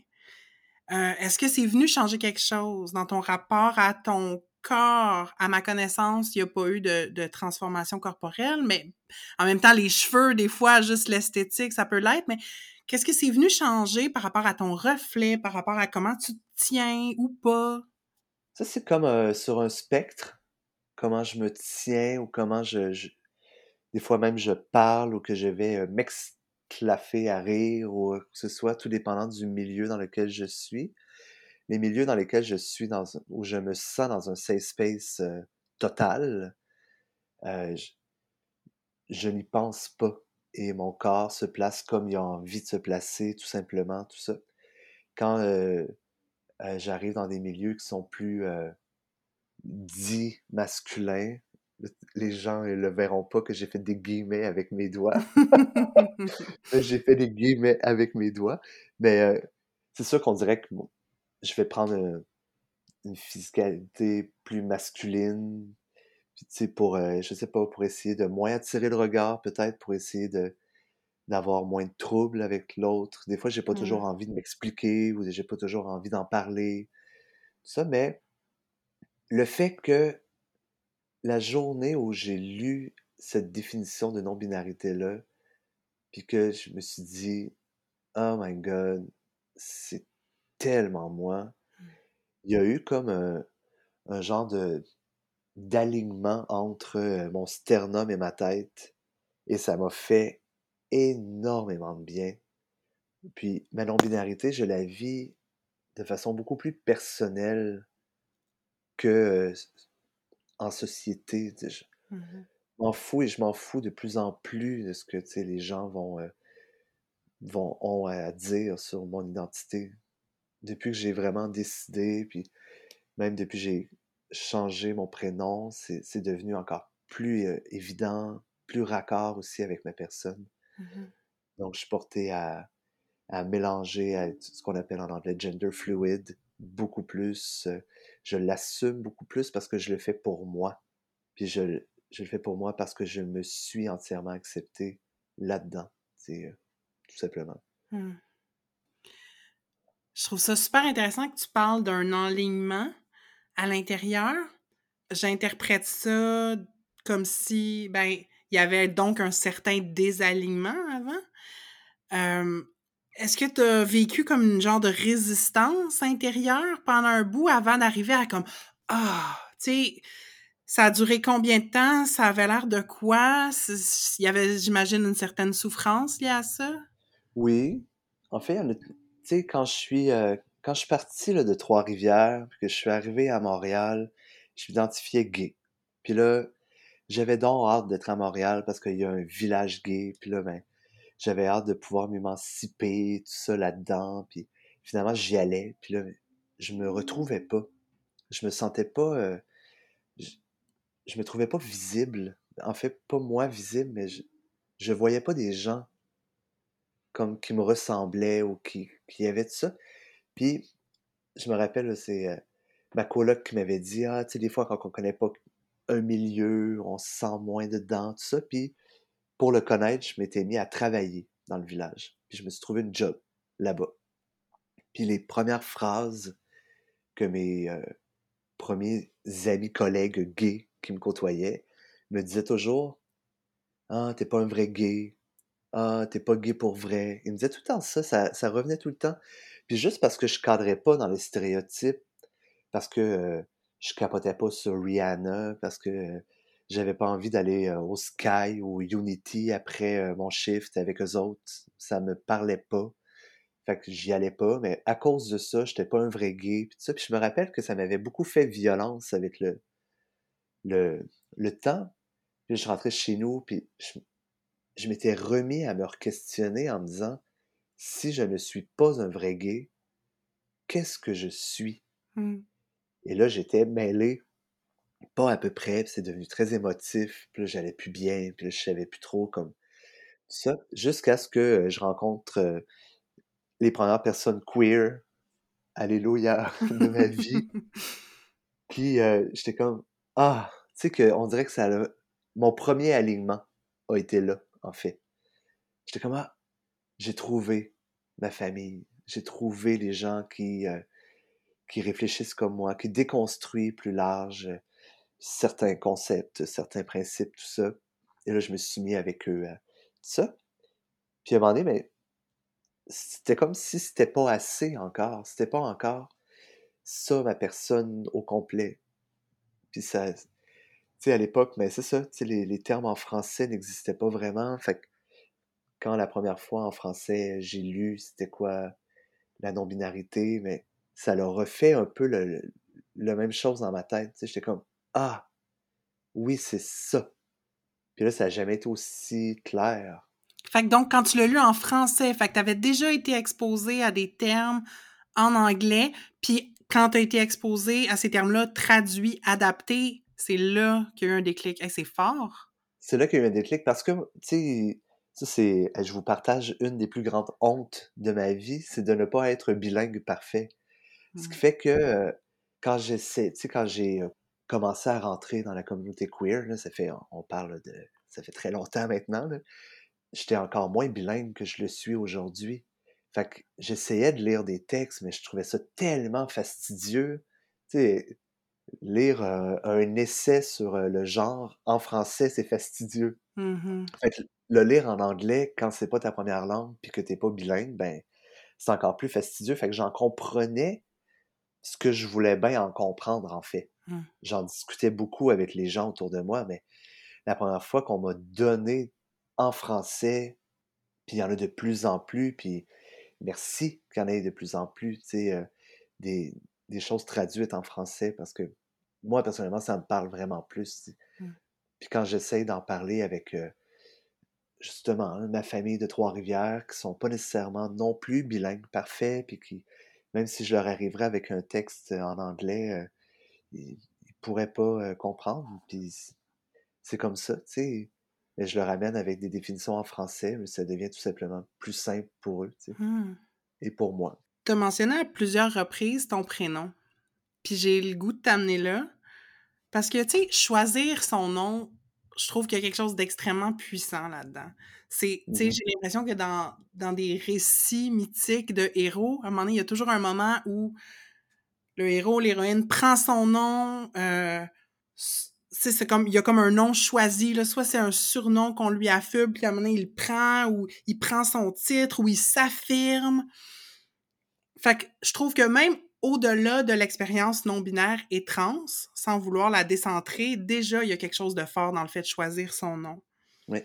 Euh, Est-ce que c'est venu changer quelque chose dans ton rapport à ton corps? À ma connaissance, il n'y a pas eu de, de transformation corporelle, mais en même temps, les cheveux, des fois, juste l'esthétique, ça peut l'être, mais qu'est-ce que c'est venu changer par rapport à ton reflet, par rapport à comment tu te tiens ou pas? Ça, c'est comme euh, sur un spectre, comment je me tiens ou comment je, Des fois même, je parle ou que je vais euh, m'exclaffer à rire ou euh, que ce soit, tout dépendant du milieu dans lequel je suis. Les milieux dans lesquels je suis, dans, où je me sens dans un safe space total, je, je n'y pense pas. Et mon corps se place comme il a envie de se placer, tout simplement, tout ça. Quand j'arrive dans des milieux qui sont plus euh, dits masculins, les gens ne le verront pas que j'ai fait des guillemets avec mes doigts. j'ai fait des guillemets avec mes doigts. Mais euh, c'est sûr qu'on dirait que bon, je vais prendre euh, une physicalité plus masculine. Puis, tu sais, pour, euh, je sais pas, pour essayer de moins attirer le regard, peut-être, pour essayer de d'avoir moins de troubles avec l'autre. Des fois, j'ai pas toujours Mmh. envie de m'expliquer ou j'ai pas toujours envie d'en parler. Ça, mais le fait que la journée où j'ai lu cette définition de non-binarité-là, puis que je me suis dit, oh my god, c'est tellement moi. Mmh. Il y a eu comme un, un genre de d'alignement entre euh, mon sternum et ma tête, et ça m'a fait énormément de bien. Puis ma non-binarité, je la vis de façon beaucoup plus personnelle que euh, en société. sais, Je Mmh m'en fous et je m'en fous de plus en plus de ce que les gens vont, euh, vont ont à dire sur mon identité. Depuis que j'ai vraiment décidé, puis même depuis que j'ai changé mon prénom, c'est c'est devenu encore plus euh, évident, plus raccord aussi avec ma personne. Mmh Donc, je suis porté à, à mélanger à ce qu'on appelle en anglais gender fluid beaucoup plus. euh, Je l'assume beaucoup plus parce que je le fais pour moi. Puis je, le- je le fais pour moi parce que je me suis entièrement accepté là-dedans. C'est euh, tout simplement. Mmh. Je trouve ça super intéressant que tu parles d'un enlignement à l'intérieur. J'interprète ça comme si, ben, il y avait donc un certain désalignement avant. Est-ce que tu as vécu comme une genre de résistance intérieure pendant un bout avant d'arriver à comme Ah, tu sais, ça a duré combien de temps? Ça avait l'air de quoi? Il y avait, j'imagine, une certaine souffrance liée à ça? Oui, en fait, tu quand je suis, euh, quand je suis parti de Trois-Rivières, puis que je suis arrivé à Montréal, je m'identifiais gay. Puis là, j'avais donc hâte d'être à Montréal parce qu'il y a un village gay. Puis là, ben, j'avais hâte de pouvoir m'émanciper, tout ça là-dedans. Puis finalement, j'y allais. Puis là, je me retrouvais pas. Je me sentais pas, euh, je, me trouvais pas visible. En fait, pas moi visible, mais je, voyais pas des gens comme qui me ressemblaient ou qui, qui avaient de ça. Puis, je me rappelle, c'est euh, ma coloc qui m'avait dit, ah, tu sais, des fois, quand on connaît pas un milieu, on se sent moins dedans, tout ça. Puis, pour le connaître, je m'étais mis à travailler dans le village. Puis, je me suis trouvé une job là-bas. Puis, les premières phrases que mes euh, premiers amis, collègues gays qui me côtoyaient me disaient toujours, ah, t'es pas un vrai gay. Ah, t'es pas gay pour vrai. Ils me disaient tout le temps ça, ça, revenait tout le temps. Puis juste parce que je cadrais pas dans les stéréotypes, parce que euh, je capotais pas sur Rihanna, parce que j'avais pas envie d'aller euh, au Sky ou Unity après euh, mon shift avec eux autres, ça me parlait pas. Fait que j'y allais pas, mais à cause de ça, j'étais pas un vrai gay. Puis, ça. je me rappelle que ça m'avait beaucoup fait violence avec le, le, temps. Puis je rentrais chez nous, puis je, m'étais remis à me questionner en me disant si je ne suis pas un vrai gay, qu'est-ce que je suis Hmm. Et là, j'étais mêlé, pas à peu près, puis c'est devenu très émotif, puis là, j'allais plus bien, puis là, je savais plus trop comme ça, jusqu'à ce que euh, je rencontre euh, les premières personnes queer, alléluia, de ma vie, puis euh, j'étais comme ah, tu sais que on dirait que ça a, mon premier alignement a été là, en fait. J'étais comme ah, j'ai trouvé ma famille, j'ai trouvé les gens qui euh, qui réfléchissent comme moi, qui déconstruisent plus large euh, certains concepts, certains principes, tout ça. Et là, je me suis mis avec eux à tout ça. Puis à un moment donné, mais c'était comme si c'était pas assez encore. C'était pas encore ça, ma personne au complet. Puis ça, tu sais, à l'époque, mais c'est ça, tu sais, les, les termes en français n'existaient pas vraiment. Fait que quand la première fois en français, j'ai lu c'était quoi la non-binarité, mais ça leur refait un peu le, la même chose dans ma tête. Tu sais, j'étais comme Ah, oui, c'est ça. Puis là, ça n'a jamais été aussi clair. Fait que donc, quand tu l'as lu en français, fait que tu avais déjà été exposé à des termes en anglais, puis quand tu as été exposé à ces termes-là, traduits, adaptés, c'est là qu'il y a eu un déclic. Hey, c'est fort. C'est là qu'il y a eu un déclic parce que, tu sais, ça c'est, je vous partage une des plus grandes hontes de ma vie, c'est de ne pas être bilingue parfait. Ce qui fait que euh, quand j'essaie, tu sais, quand j'ai commencé à rentrer dans la communauté queer, là, ça fait, on parle de, ça fait très longtemps maintenant, là, j'étais encore moins bilingue que je le suis aujourd'hui. Fait que j'essayais de lire des textes, mais je trouvais ça tellement fastidieux. Tu sais, lire euh, un essai sur euh, le genre en français, c'est fastidieux. Mmh Fait que le lire en anglais, quand c'est pas ta première langue puis que t'es pas bilingue, ben, c'est encore plus fastidieux. Fait que j'en comprenais ce que je voulais bien en comprendre, en fait. Mmh. J'en discutais beaucoup avec les gens autour de moi, mais la première fois qu'on m'a donné en français, puis il y en a de plus en plus, puis merci qu'il y en ait de plus en plus, tu sais, euh, des, des choses traduites en français, parce que moi, personnellement, ça me parle vraiment plus. Mmh. Puis quand j'essaye d'en parler avec, euh, justement, hein, ma famille de Trois-Rivières, qui sont pas nécessairement non plus bilingues parfaits, puis qui, même si je leur arriverais avec un texte en anglais, euh, ils, ils pourraient pas euh, comprendre. Puis c'est- comme ça, tu sais. Mais je leur amène avec des définitions en français, mais ça devient tout simplement plus simple pour eux, tu sais, Mmh. et pour moi. Tu as mentionné à plusieurs reprises ton prénom. Puis j'ai le goût de t'amener là. Parce que, tu sais, choisir son nom, je trouve qu'il y a quelque chose d'extrêmement puissant là-dedans. C'est, tu sais, Mhm. j'ai l'impression que dans, dans des récits mythiques de héros, à un moment donné, il y a toujours un moment où le héros, l'héroïne prend son nom. euh, c'est comme, il y a comme un nom choisi, là. Soit c'est un surnom qu'on lui affuble, puis à un moment donné, il le prend, ou il prend son titre, ou il s'affirme. Fait que je trouve que même au-delà de l'expérience non-binaire et trans, sans vouloir la décentrer, déjà, il y a quelque chose de fort dans le fait de choisir son nom. Oui.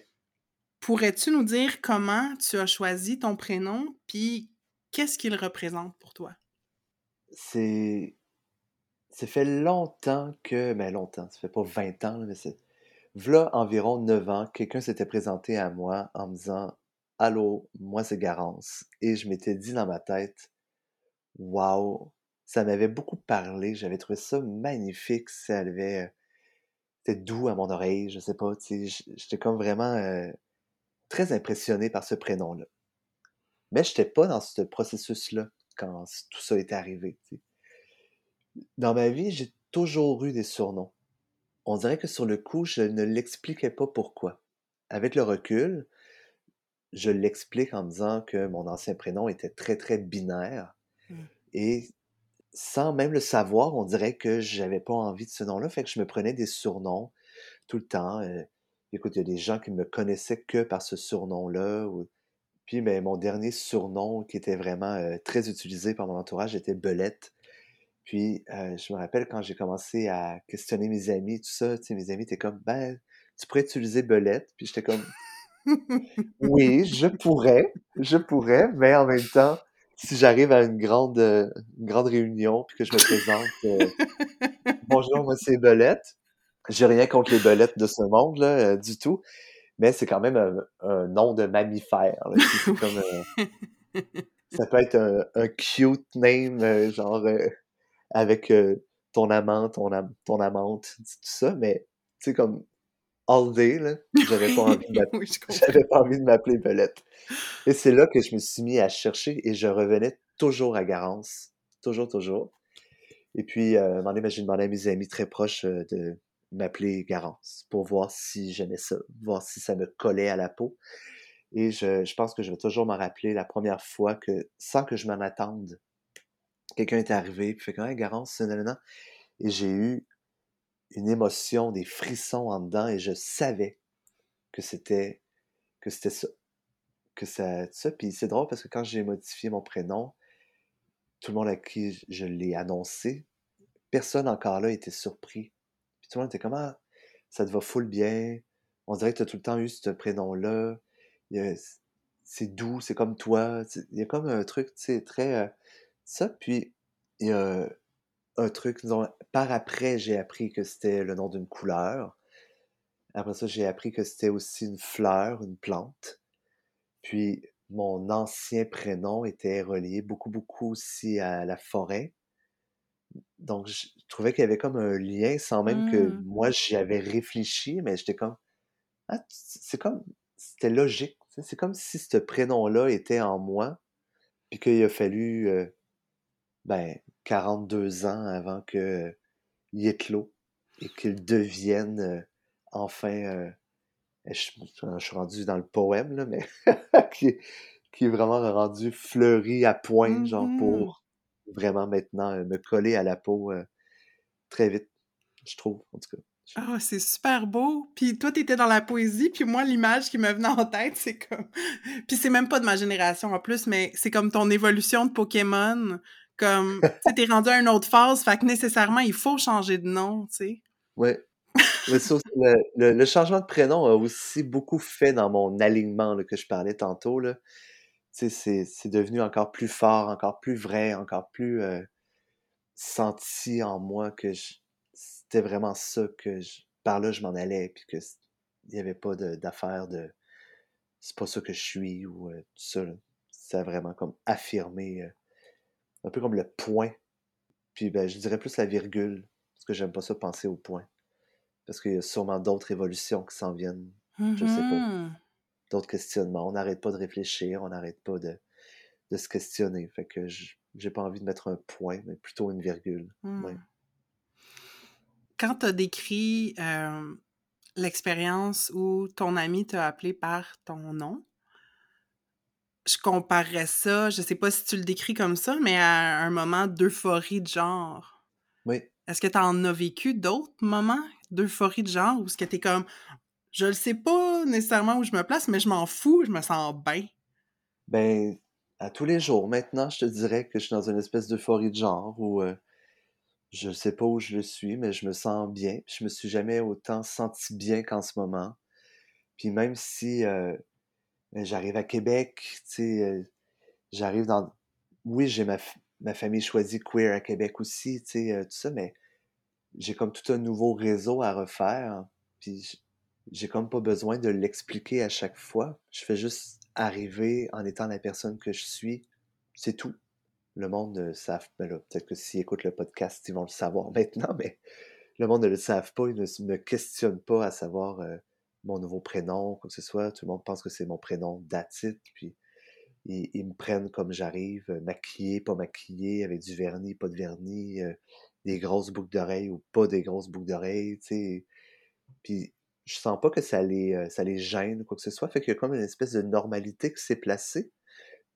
Pourrais-tu nous dire comment tu as choisi ton prénom, puis qu'est-ce qu'il représente pour toi? C'est. Ça fait longtemps que. Mais longtemps, ça fait pas 20 ans, mais c'est. V'là environ 9 ans, quelqu'un s'était présenté à moi en me disant Allô, moi c'est Garance. Et je m'étais dit dans ma tête Waouh, ça m'avait beaucoup parlé, j'avais trouvé ça magnifique, ça avait. C'était doux à mon oreille, je sais pas, j'étais comme vraiment euh, très impressionné par ce prénom-là. Mais j'étais pas dans ce processus-là quand tout ça est arrivé. Dans ma vie, j'ai toujours eu des surnoms. On dirait que sur le coup, je ne l'expliquais pas pourquoi. Avec le recul, je l'explique en me disant que mon ancien prénom était très, très binaire. Mm. Et sans même le savoir, on dirait que j'avais pas envie de ce nom-là. Fait que je me prenais des surnoms tout le temps. Écoute, il y a des gens qui me connaissaient que par ce surnom-là. Puis, mon dernier surnom qui était vraiment très utilisé par mon entourage était Belette. Puis, je me rappelle quand j'ai commencé à questionner mes amis, tout ça, tu sais, mes amis étaient comme, ben, tu pourrais utiliser Belette. Puis j'étais comme, oui, je pourrais, je pourrais, mais en même temps, si j'arrive à une grande, euh, une grande réunion puis que je me présente, euh, bonjour, moi c'est Belette. J'ai rien contre les belettes de ce monde là, euh, du tout, mais c'est quand même un, un nom de mammifère. là, c'est comme, ça peut être un, un cute name, genre avec ton amant, ton, am- ton amante, tout ça, mais tu sais comme all day là, j'avais pas envie de m'appeler oui, j'avais pas envie de m'appeler Belette. Et c'est là que je me suis mis à chercher et je revenais toujours à Garance. Toujours, toujours. Et puis, euh, à un moment donné, ben, j'ai demandé à mes amis très proches euh, de m'appeler Garance pour voir si j'aimais ça, voir si ça me collait à la peau. Et je, je pense que je vais toujours m'en rappeler la première fois que, sans que je m'en attende, quelqu'un est arrivé, puis fait comme, hey, Garance, c'est. Et j'ai eu une émotion, des frissons en dedans, et je savais que c'était que c'était ça. Que ça, ça. Puis c'est drôle parce que quand j'ai modifié mon prénom, tout le monde à qui je l'ai annoncé, personne encore là était surpris. Puis tout le monde était comme Ah, ça te va full bien. On dirait que tu as tout le temps eu ce prénom-là. C'est doux, c'est comme toi. Il y a comme un truc, tu sais, très. euh, ça. Puis il y a un truc, disons, par après, j'ai appris que c'était le nom d'une couleur. Après ça, j'ai appris que c'était aussi une fleur, une plante. Puis mon ancien prénom était relié beaucoup, beaucoup aussi à la forêt. Donc, je trouvais qu'il y avait comme un lien sans même que Mm. moi j'y avais réfléchi, mais j'étais comme Ah, c'est comme c'était logique. C'est comme si ce prénom-là était en moi, puis qu'il a fallu euh, ben 42 ans avant que euh, il éclot et qu'il devienne euh, enfin euh, je, suis rendu dans le poème, là, mais qui, est, qui est vraiment rendu fleuri à point, genre Mm-hmm. pour vraiment maintenant euh, me coller à la peau très vite, je trouve, en tout cas. Ah, c'est super beau. Puis toi, t'étais dans la poésie, puis moi, l'image qui me venait en tête, c'est comme... Puis c'est même pas de ma génération en plus, mais c'est comme ton évolution de Pokémon. Comme, tu sais, t'es rendu à une autre phase, fait que nécessairement, il faut changer de nom, tu sais. Ouais. Mais ça aussi, le, le- le changement de prénom a aussi beaucoup fait dans mon alignement là, que je parlais tantôt. Là. Tu sais, c'est, c'est devenu encore plus fort, encore plus vrai, encore plus euh, senti en moi que c'était vraiment ça que je, par là je m'en allais, puis que il n'y avait pas d'affaire de c'est pas ça que je suis ou euh, tout ça. a vraiment comme affirmé, euh, un peu comme le point. Puis ben, je dirais plus la virgule, parce que j'aime pas ça penser au point. Parce qu'il y a sûrement d'autres évolutions qui s'en viennent, je sais pas. Mhm. d'autres questionnements. On n'arrête pas de réfléchir, on n'arrête pas de, de se questionner. Fait que j'ai pas envie de mettre un point, mais plutôt une virgule. Hmm. Ouais. Quand tu as décrit euh, l'expérience où ton ami t'a appelé par ton nom, je comparerais ça, je sais pas si tu le décris comme ça, mais à un moment d'euphorie de genre. Oui. Est-ce que tu en as vécu d'autres moments d'euphorie de genre où ce que t'es comme je le sais pas nécessairement où je me place, mais je m'en fous, je me sens bien? Ben, à tous les jours, maintenant, je te dirais que je suis dans une espèce d'euphorie de genre où euh, je sais pas où je le suis, mais je me sens bien. Je me suis jamais autant senti bien qu'en ce moment. Puis même si euh, j'arrive à Québec, tu sais, euh, j'arrive dans... Oui, j'ai ma, ma famille choisie queer à Québec aussi, tu sais, euh, tout ça, mais j'ai comme tout un nouveau réseau à refaire. Puis j'ai comme pas besoin de l'expliquer à chaque fois. Je fais juste arriver en étant la personne que je suis. C'est tout. Le monde ne savent ben là, peut-être que s'ils écoutent le podcast, ils vont le savoir maintenant, mais le monde ne le savent pas, ils ne me questionnent pas à savoir euh, mon nouveau prénom, quoi que ce soit. Tout le monde pense que c'est mon prénom datit, puis ils, ils me prennent comme j'arrive, euh, maquillé, pas maquillé, avec du vernis, pas de vernis, euh, des grosses boucles d'oreilles ou pas des grosses boucles d'oreilles, tu sais. Puis je sens pas que ça les, euh, ça les gêne ou quoi que ce soit. Fait qu'il y a comme une espèce de normalité qui s'est placée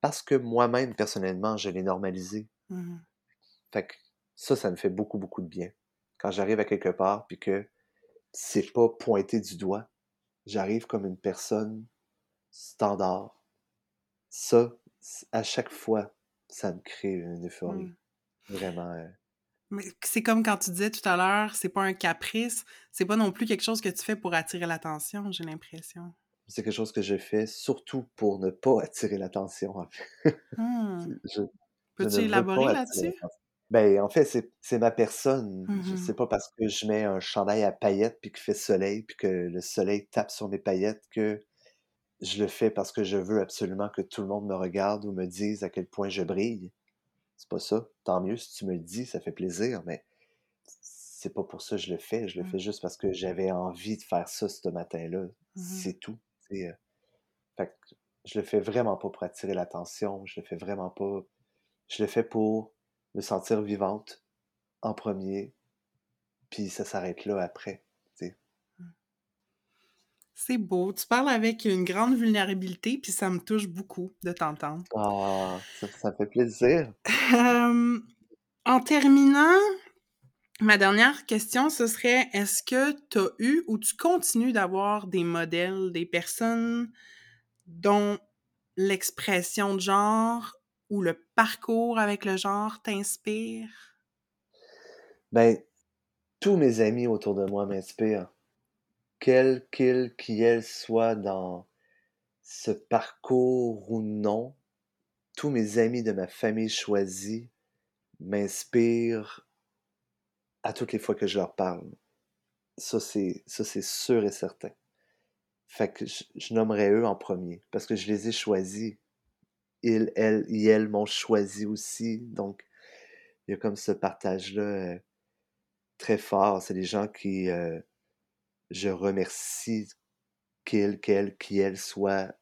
parce que moi-même, personnellement, je l'ai normalisé. Mhm. Fait que ça, ça me fait beaucoup, beaucoup de bien. Quand j'arrive à quelque part puis que c'est pas pointé du doigt, j'arrive comme une personne standard. Ça, à chaque fois, ça me crée une euphorie. Mm. Vraiment. euh, Mais c'est comme quand tu disais tout à l'heure, c'est pas un caprice, c'est pas non plus quelque chose que tu fais pour attirer l'attention, j'ai l'impression. c'est quelque chose que je fais surtout pour ne pas attirer l'attention. en fait. Je, je Peux-tu élaborer là-dessus? Ben, en fait, c'est c'est ma personne. Je Mhm. sais pas parce que je mets un chandail à paillettes puis qu'il fait soleil puis que le soleil tape sur mes paillettes que je le fais parce que je veux absolument que tout le monde me regarde ou me dise à quel point je brille. C'est pas ça. Tant mieux si tu me le dis, ça fait plaisir, mais c'est pas pour ça que je le fais. Je le Mm. fais juste parce que j'avais envie de faire ça ce matin-là. Mhm. C'est tout. C'est, euh, fait que je le fais vraiment pas pour attirer l'attention. Je le fais vraiment pas. Je le fais pour me sentir vivante en premier, puis ça s'arrête là après. C'est beau. Tu parles avec une grande vulnérabilité, puis ça me touche beaucoup de t'entendre. Ah, ça, ça fait plaisir. Euh, en terminant, ma dernière question, ce serait est-ce que tu as eu ou tu continues d'avoir des modèles, des personnes dont l'expression de genre ou le parcours avec le genre t'inspire? Ben, tous mes amis autour de moi m'inspirent. Quel qu'il, qui elle soit dans ce parcours ou non, tous mes amis de ma famille choisie m'inspirent à toutes les fois que je leur parle. Ça, c'est, ça, c'est sûr et certain. Fait que je, je nommerais eux en premier, parce que je les ai choisis. Ils, elles, et elles m'ont choisi aussi. Donc, il y a comme ce partage-là euh, très fort. C'est des gens qui, euh, je remercie qu'ils, qu'elles, qui elles soient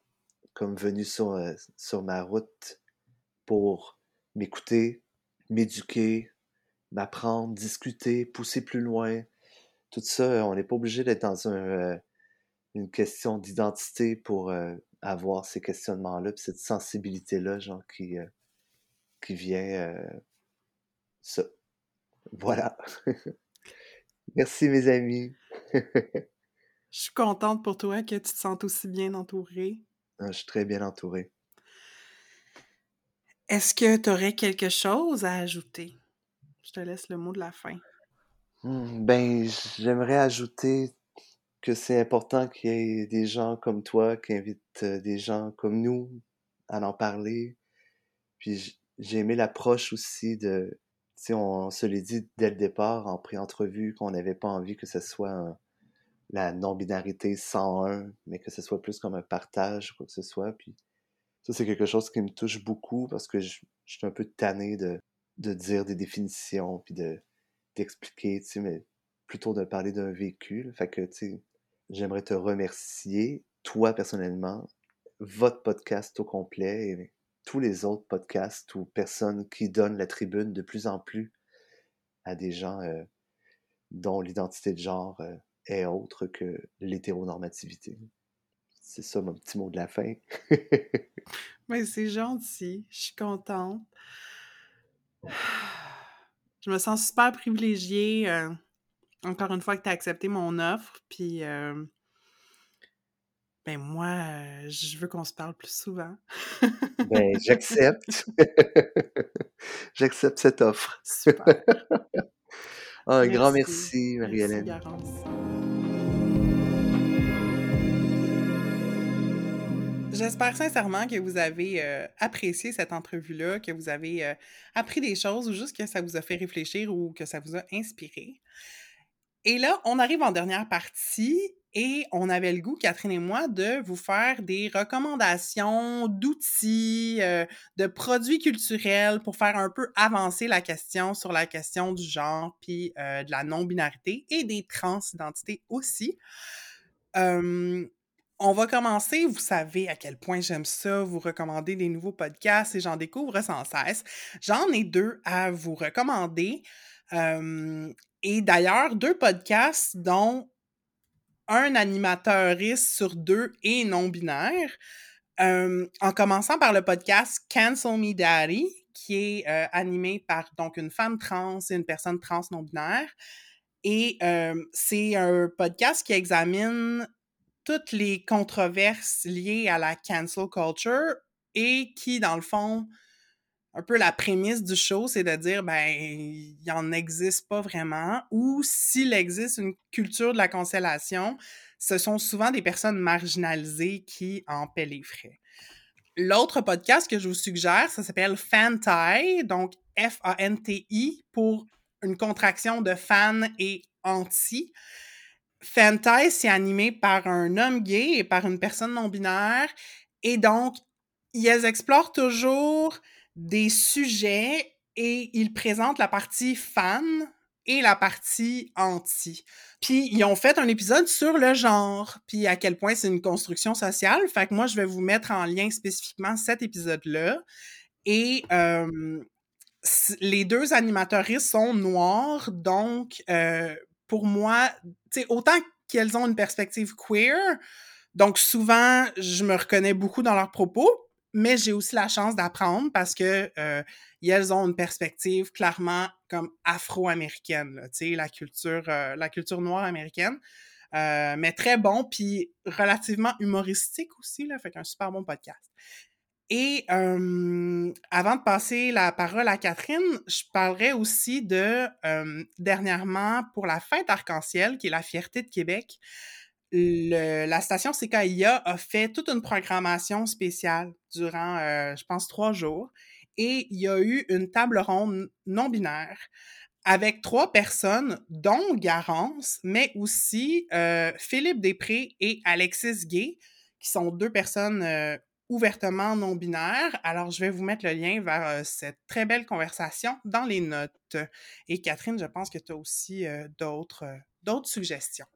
comme venus sur, euh, sur ma route pour m'écouter, m'éduquer, m'apprendre, discuter, pousser plus loin. Tout ça, on n'est pas obligé d'être dans euh, une question d'identité pour avoir ces questionnements-là, puis cette sensibilité-là, genre, qui, euh, qui vient. euh, ça. Voilà. Merci, mes amis. Je suis contente pour toi que tu te sentes aussi bien entourée. Ah, Je suis très bien entouré. Est-ce que tu aurais quelque chose à ajouter? Je te laisse le mot de la fin. Hmm, Ben, j'aimerais ajouter que c'est important qu'il y ait des gens comme toi qui invitent des gens comme nous à en parler. Puis j'ai aimé l'approche aussi de, tu sais, on se l'est dit dès le départ en pré-entrevue qu'on n'avait pas envie que ce soit la non-binarité 101, mais que ce soit plus comme un partage, quoi que ce soit. Puis ça, c'est quelque chose qui me touche beaucoup parce que je, je suis un peu tanné de, de dire des définitions, puis de d'expliquer, tu sais, mais plutôt de parler d'un vécu. là. Fait que, tu sais, j'aimerais te remercier, toi personnellement, votre podcast au complet et tous les autres podcasts ou personnes qui donnent la tribune de plus en plus à des gens euh, dont l'identité de genre euh, est autre que l'hétéronormativité. C'est ça mon petit mot de la fin. Mais c'est gentil, je suis contente. Je me sens super privilégiée, euh, encore une fois, que tu as accepté mon offre. Puis, euh, ben moi, euh, je veux qu'on se parle plus souvent. Ben, j'accepte. j'accepte cette offre. Super. Ah, un grand Merci. Marie-Hélène. J'espère sincèrement que vous avez euh, apprécié cette entrevue-là, que vous avez appris des choses ou juste que ça vous a fait réfléchir ou que ça vous a inspiré. Et là, on arrive en dernière partie et on avait le goût, Catherine et moi, de vous faire des recommandations d'outils, euh, de produits culturels pour faire un peu avancer la question sur la question du genre, puis euh, de la non-binarité et des transidentités aussi. On va commencer, vous savez à quel point j'aime ça, vous recommander des nouveaux podcasts et j'en découvre sans cesse. J'en ai deux à vous recommander. Et d'ailleurs, deux podcasts dont un animateuriste sur deux est non-binaire. En commençant par le podcast Cancel Me Daddy, qui est euh, animé par donc une femme trans et une personne trans non-binaire. Et c'est un podcast qui examine toutes les controverses liées à la cancel culture et qui, dans le fond, un peu la prémisse du show, c'est de dire, ben, il n'en existe pas vraiment, ou s'il existe une culture de la cancellation, ce sont souvent des personnes marginalisées qui en paient les frais. L'autre podcast que je vous suggère, ça s'appelle Fantai, donc F-A-N-T-I, pour une contraction de fan et anti. Fantai, c'est animé par un homme gay et par une personne non-binaire. Et donc, ils explorent toujours des sujets et ils présentent la partie fan et la partie anti. Puis ils ont fait un épisode sur le genre, puis à quel point c'est une construction sociale. Fait que moi, je vais vous mettre en lien spécifiquement cet épisode-là. Et euh, les deux animateuristes sont noirs, donc euh, pour moi, autant qu'elles ont une perspective queer, donc souvent, je me reconnais beaucoup dans leurs propos, mais j'ai aussi la chance d'apprendre parce que euh, elles ont une perspective clairement comme afro-américaine, tu sais, la culture, euh, la culture noire américaine. Euh, mais très bon, puis relativement humoristique aussi, là, fait qu'un super bon podcast. Et avant de passer la parole à Catherine, je parlerai aussi de, dernièrement, pour la fête arc-en-ciel, qui est la fierté de Québec, la station CKIA a fait toute une programmation spéciale durant, euh, je pense, trois jours. Et il y a eu une table ronde non-binaire avec trois personnes, dont Garance, mais aussi euh, Philippe Després et Alexis Gay, qui sont deux personnes euh, ouvertement non-binaires. Alors, je vais vous mettre le lien vers cette très belle conversation dans les notes. Et Catherine, je pense que tu as aussi d'autres suggestions.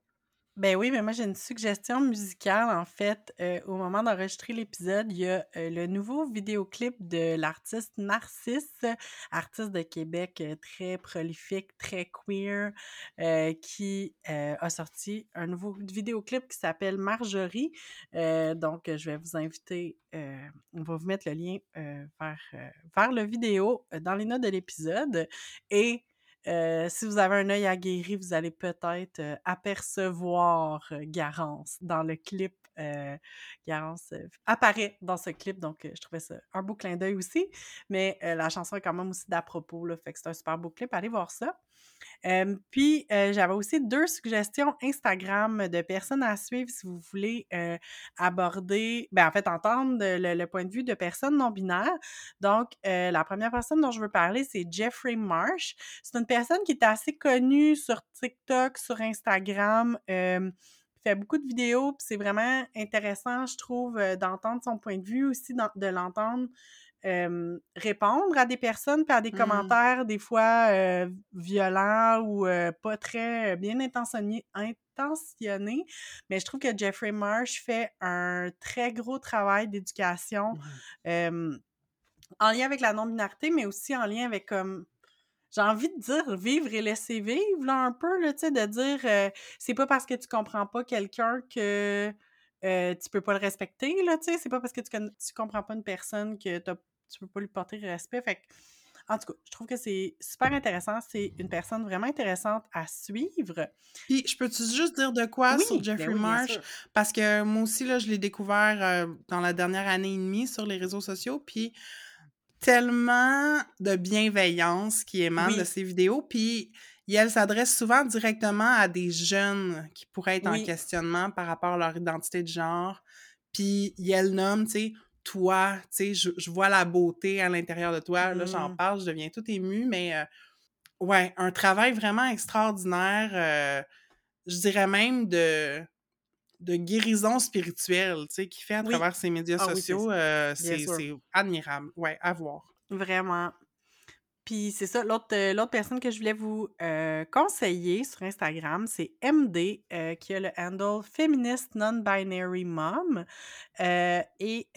Ben oui, mais moi j'ai une suggestion musicale en fait. Euh, au moment d'enregistrer l'épisode, il y a euh, le nouveau vidéoclip de l'artiste Narcisse, artiste de Québec euh, très prolifique, très queer, qui a sorti un nouveau vidéoclip qui s'appelle Marjorie. donc je vais vous inviter, on va vous mettre le lien vers, vers le vidéo dans les notes de l'épisode. Et euh, si vous avez un œil aguerri, vous allez peut-être euh, apercevoir euh, Garance dans le clip. Garance apparaît dans ce clip, donc je trouvais ça un beau clin d'œil aussi. Mais la chanson est quand même aussi d'à propos, là, fait que c'est un super beau clip. Allez voir ça puis, j'avais aussi deux suggestions Instagram de personnes à suivre si vous voulez aborder, ben, en fait, entendre le, point de vue de personnes non-binaires. Donc, la première personne dont je veux parler, c'est Jeffrey Marsh. C'est une personne qui est assez connue sur TikTok, sur Instagram. fait beaucoup de vidéos, puis c'est vraiment intéressant, je trouve, d'entendre son point de vue aussi, de l'entendre répondre à des personnes, puis à des mmh. commentaires des fois violents ou pas très bien intentionnés, intentionnés. Mais je trouve que Jeffrey Marsh fait un très gros travail d'éducation mmh. en lien avec la non-binarité, mais aussi en lien avec comme j'ai envie de dire vivre et laisser vivre, là, un peu, là, tu sais, de dire c'est pas parce que tu comprends pas quelqu'un que tu peux pas le respecter, là, tu sais, c'est pas parce que tu, tu comprends pas une personne que t'as tu peux pas lui porter respect. Fait en tout cas, je trouve que c'est super intéressant. C'est une personne vraiment intéressante à suivre. Puis, je peux-tu juste dire de quoi sur ben Jeffrey Marsh? Parce que moi aussi, là, je l'ai découvert euh, dans la dernière année et demie sur les réseaux sociaux. Puis, tellement de bienveillance qui émane de ses vidéos. Puis, elle s'adresse souvent directement à des jeunes qui pourraient être en questionnement par rapport à leur identité de genre. Puis, elle nomme, tu sais, toi, tu sais, je, vois la beauté à l'intérieur de toi. Là, j'en mmh. parle, je deviens tout émue, mais euh, ouais, un travail vraiment extraordinaire, euh, je dirais même de, de guérison spirituelle, tu sais, qu'il fait à travers ses médias ah sociaux. Euh, c'est admirable, ouais, à voir. Vraiment. Puis c'est ça, l'autre, euh, l'autre personne que je voulais vous euh, conseiller sur Instagram, c'est MD, euh, qui a le handle Feminist Non-Binary Mom. et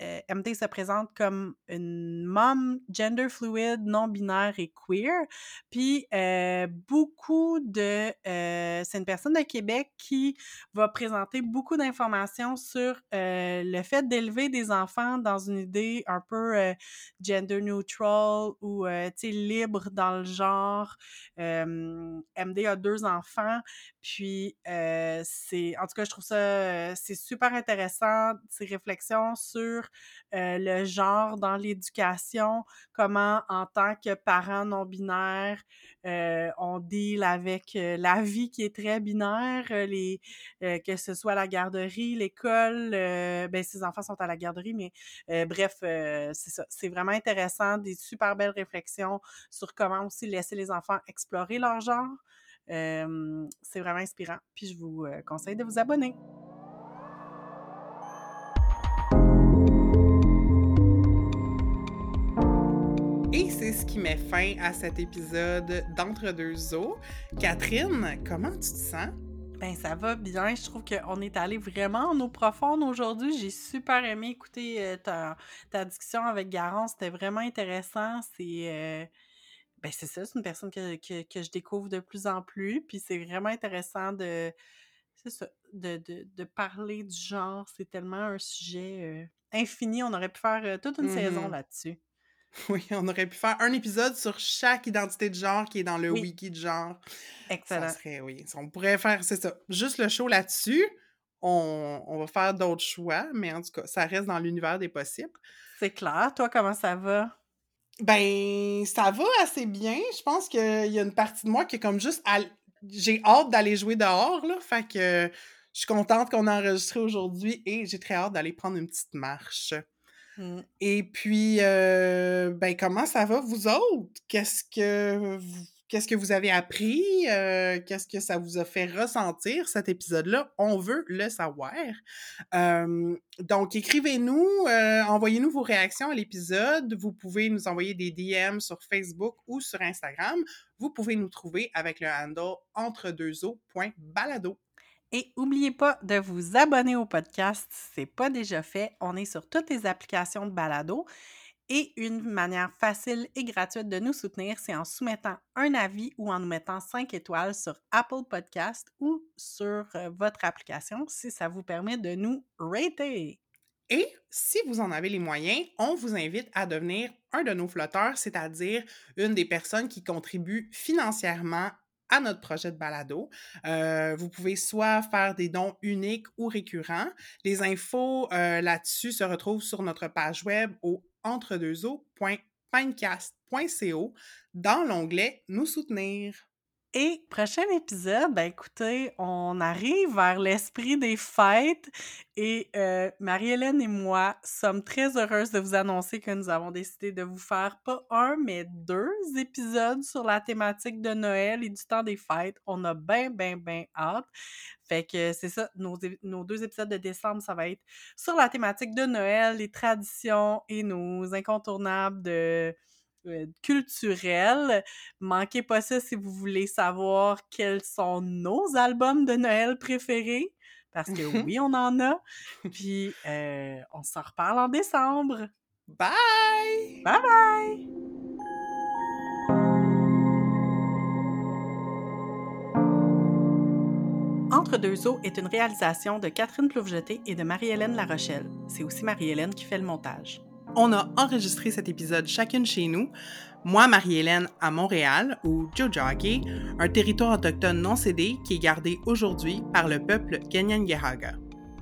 euh, MD se présente comme une mom gender fluid, non-binaire et queer. Puis euh, beaucoup de... Euh, c'est une personne de Québec qui va présenter beaucoup d'informations sur le fait d'élever des enfants dans une idée un peu gender neutral ou libre dans le genre. MD a deux enfants, puis c'est... En tout cas, je trouve ça... c'est super intéressant, ces réflexions sur euh, le genre dans l'éducation, comment en tant que parent non binaire, euh, on deal avec euh, la vie qui est très binaire, les, que ce soit la garderie, l'école, ben ses enfants sont à la garderie, mais bref, c'est ça. C'est vraiment intéressant, des super belles réflexions sur comment aussi laisser les enfants explorer leur genre. c'est vraiment inspirant. Puis je vous conseille de vous abonner. Ce qui met fin à cet épisode d'Entre deux eaux. Catherine, comment tu te sens? Ben ça va bien. Je trouve qu'on est allé vraiment en eau profonde aujourd'hui. J'ai super aimé écouter euh, ta, ta, discussion avec Garance. C'était vraiment intéressant. C'est euh, ben c'est ça, c'est une personne que, que, je découvre de plus en plus. Puis c'est vraiment intéressant de ça, de, de, de, parler du genre. C'est tellement un sujet euh, infini. On aurait pu faire toute une saison mm-hmm. là-dessus. Oui, on aurait pu faire un épisode sur chaque identité de genre qui est dans le wiki de genre. Excellent. Ça serait, oui. On pourrait faire, c'est ça, juste le show là-dessus. On, on, va faire d'autres choix, mais en tout cas, ça reste dans l'univers des possibles. C'est clair. Toi, comment ça va? Ben, ça va assez bien. Je pense qu'il y a une partie de moi qui est comme juste. J'ai hâte d'aller jouer dehors, là. Fait que je suis contente qu'on a enregistré aujourd'hui et j'ai très hâte d'aller prendre une petite marche. Mmh. Et puis, ben, comment ça va, vous autres? Qu'est-ce que vous, qu'est-ce que vous avez appris? Qu'est-ce que ça vous a fait ressentir, cet épisode-là? On veut le savoir. donc, écrivez-nous, envoyez-nous vos réactions à l'épisode. Vous pouvez nous envoyer des DM sur Facebook ou sur Instagram. Vous pouvez nous trouver avec le handle entre deux Et n'oubliez pas de vous abonner au podcast si ce n'est pas déjà fait. On est sur toutes les applications de balado. Et une manière facile et gratuite de nous soutenir, c'est en soumettant un avis ou en nous mettant 5 étoiles sur Apple Podcast ou sur euh, votre application si ça vous permet de nous rater. Et si vous en avez les moyens, on vous invite à devenir un de nos flotteurs, c'est-à-dire une des personnes qui contribuent financièrement à notre projet de balado. Euh, vous pouvez soit faire des dons uniques ou récurrents. Les infos euh, là-dessus se retrouvent sur notre page web au entredeuxeaux.pinecast.co dans l'onglet Nous soutenir. Et prochain épisode, ben écoutez, on arrive vers l'esprit des fêtes et euh, Marie-Hélène et moi sommes très heureuses de vous annoncer que nous avons décidé de vous faire pas un, mais deux épisodes sur la thématique de Noël et du temps des fêtes. On a bien, bien, bien hâte. Fait que c'est ça, nos, nos deux épisodes de décembre, ça va être sur la thématique de Noël, les traditions et nos incontournables de culturel. Manquez pas ça si vous voulez savoir quels sont nos albums de Noël préférés. Parce que oui, on en a. Puis euh, on s'en reparle en décembre. Bye! Bye bye! Entre deux eaux est une réalisation de Catherine Plouvejeté et de Marie-Hélène Larochelle. C'est aussi Marie-Hélène qui fait le montage. On a enregistré cet épisode chacune chez nous. Moi, Marie-Hélène, à Montréal, ou Jojaki, un territoire autochtone non cédé qui est gardé aujourd'hui par le peuple Ganyangehaga.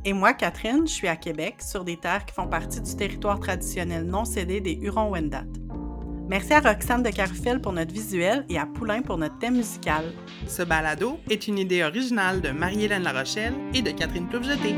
Et moi, Catherine, je suis à Québec, sur des terres qui font partie du territoire traditionnel non cédé des Hurons-Wendat. Merci à Roxane de Carufel pour notre visuel et à Poulain pour notre thème musical. Ce balado est une idée originale de Marie-Hélène Larochelle et de Catherine Plouvejeté.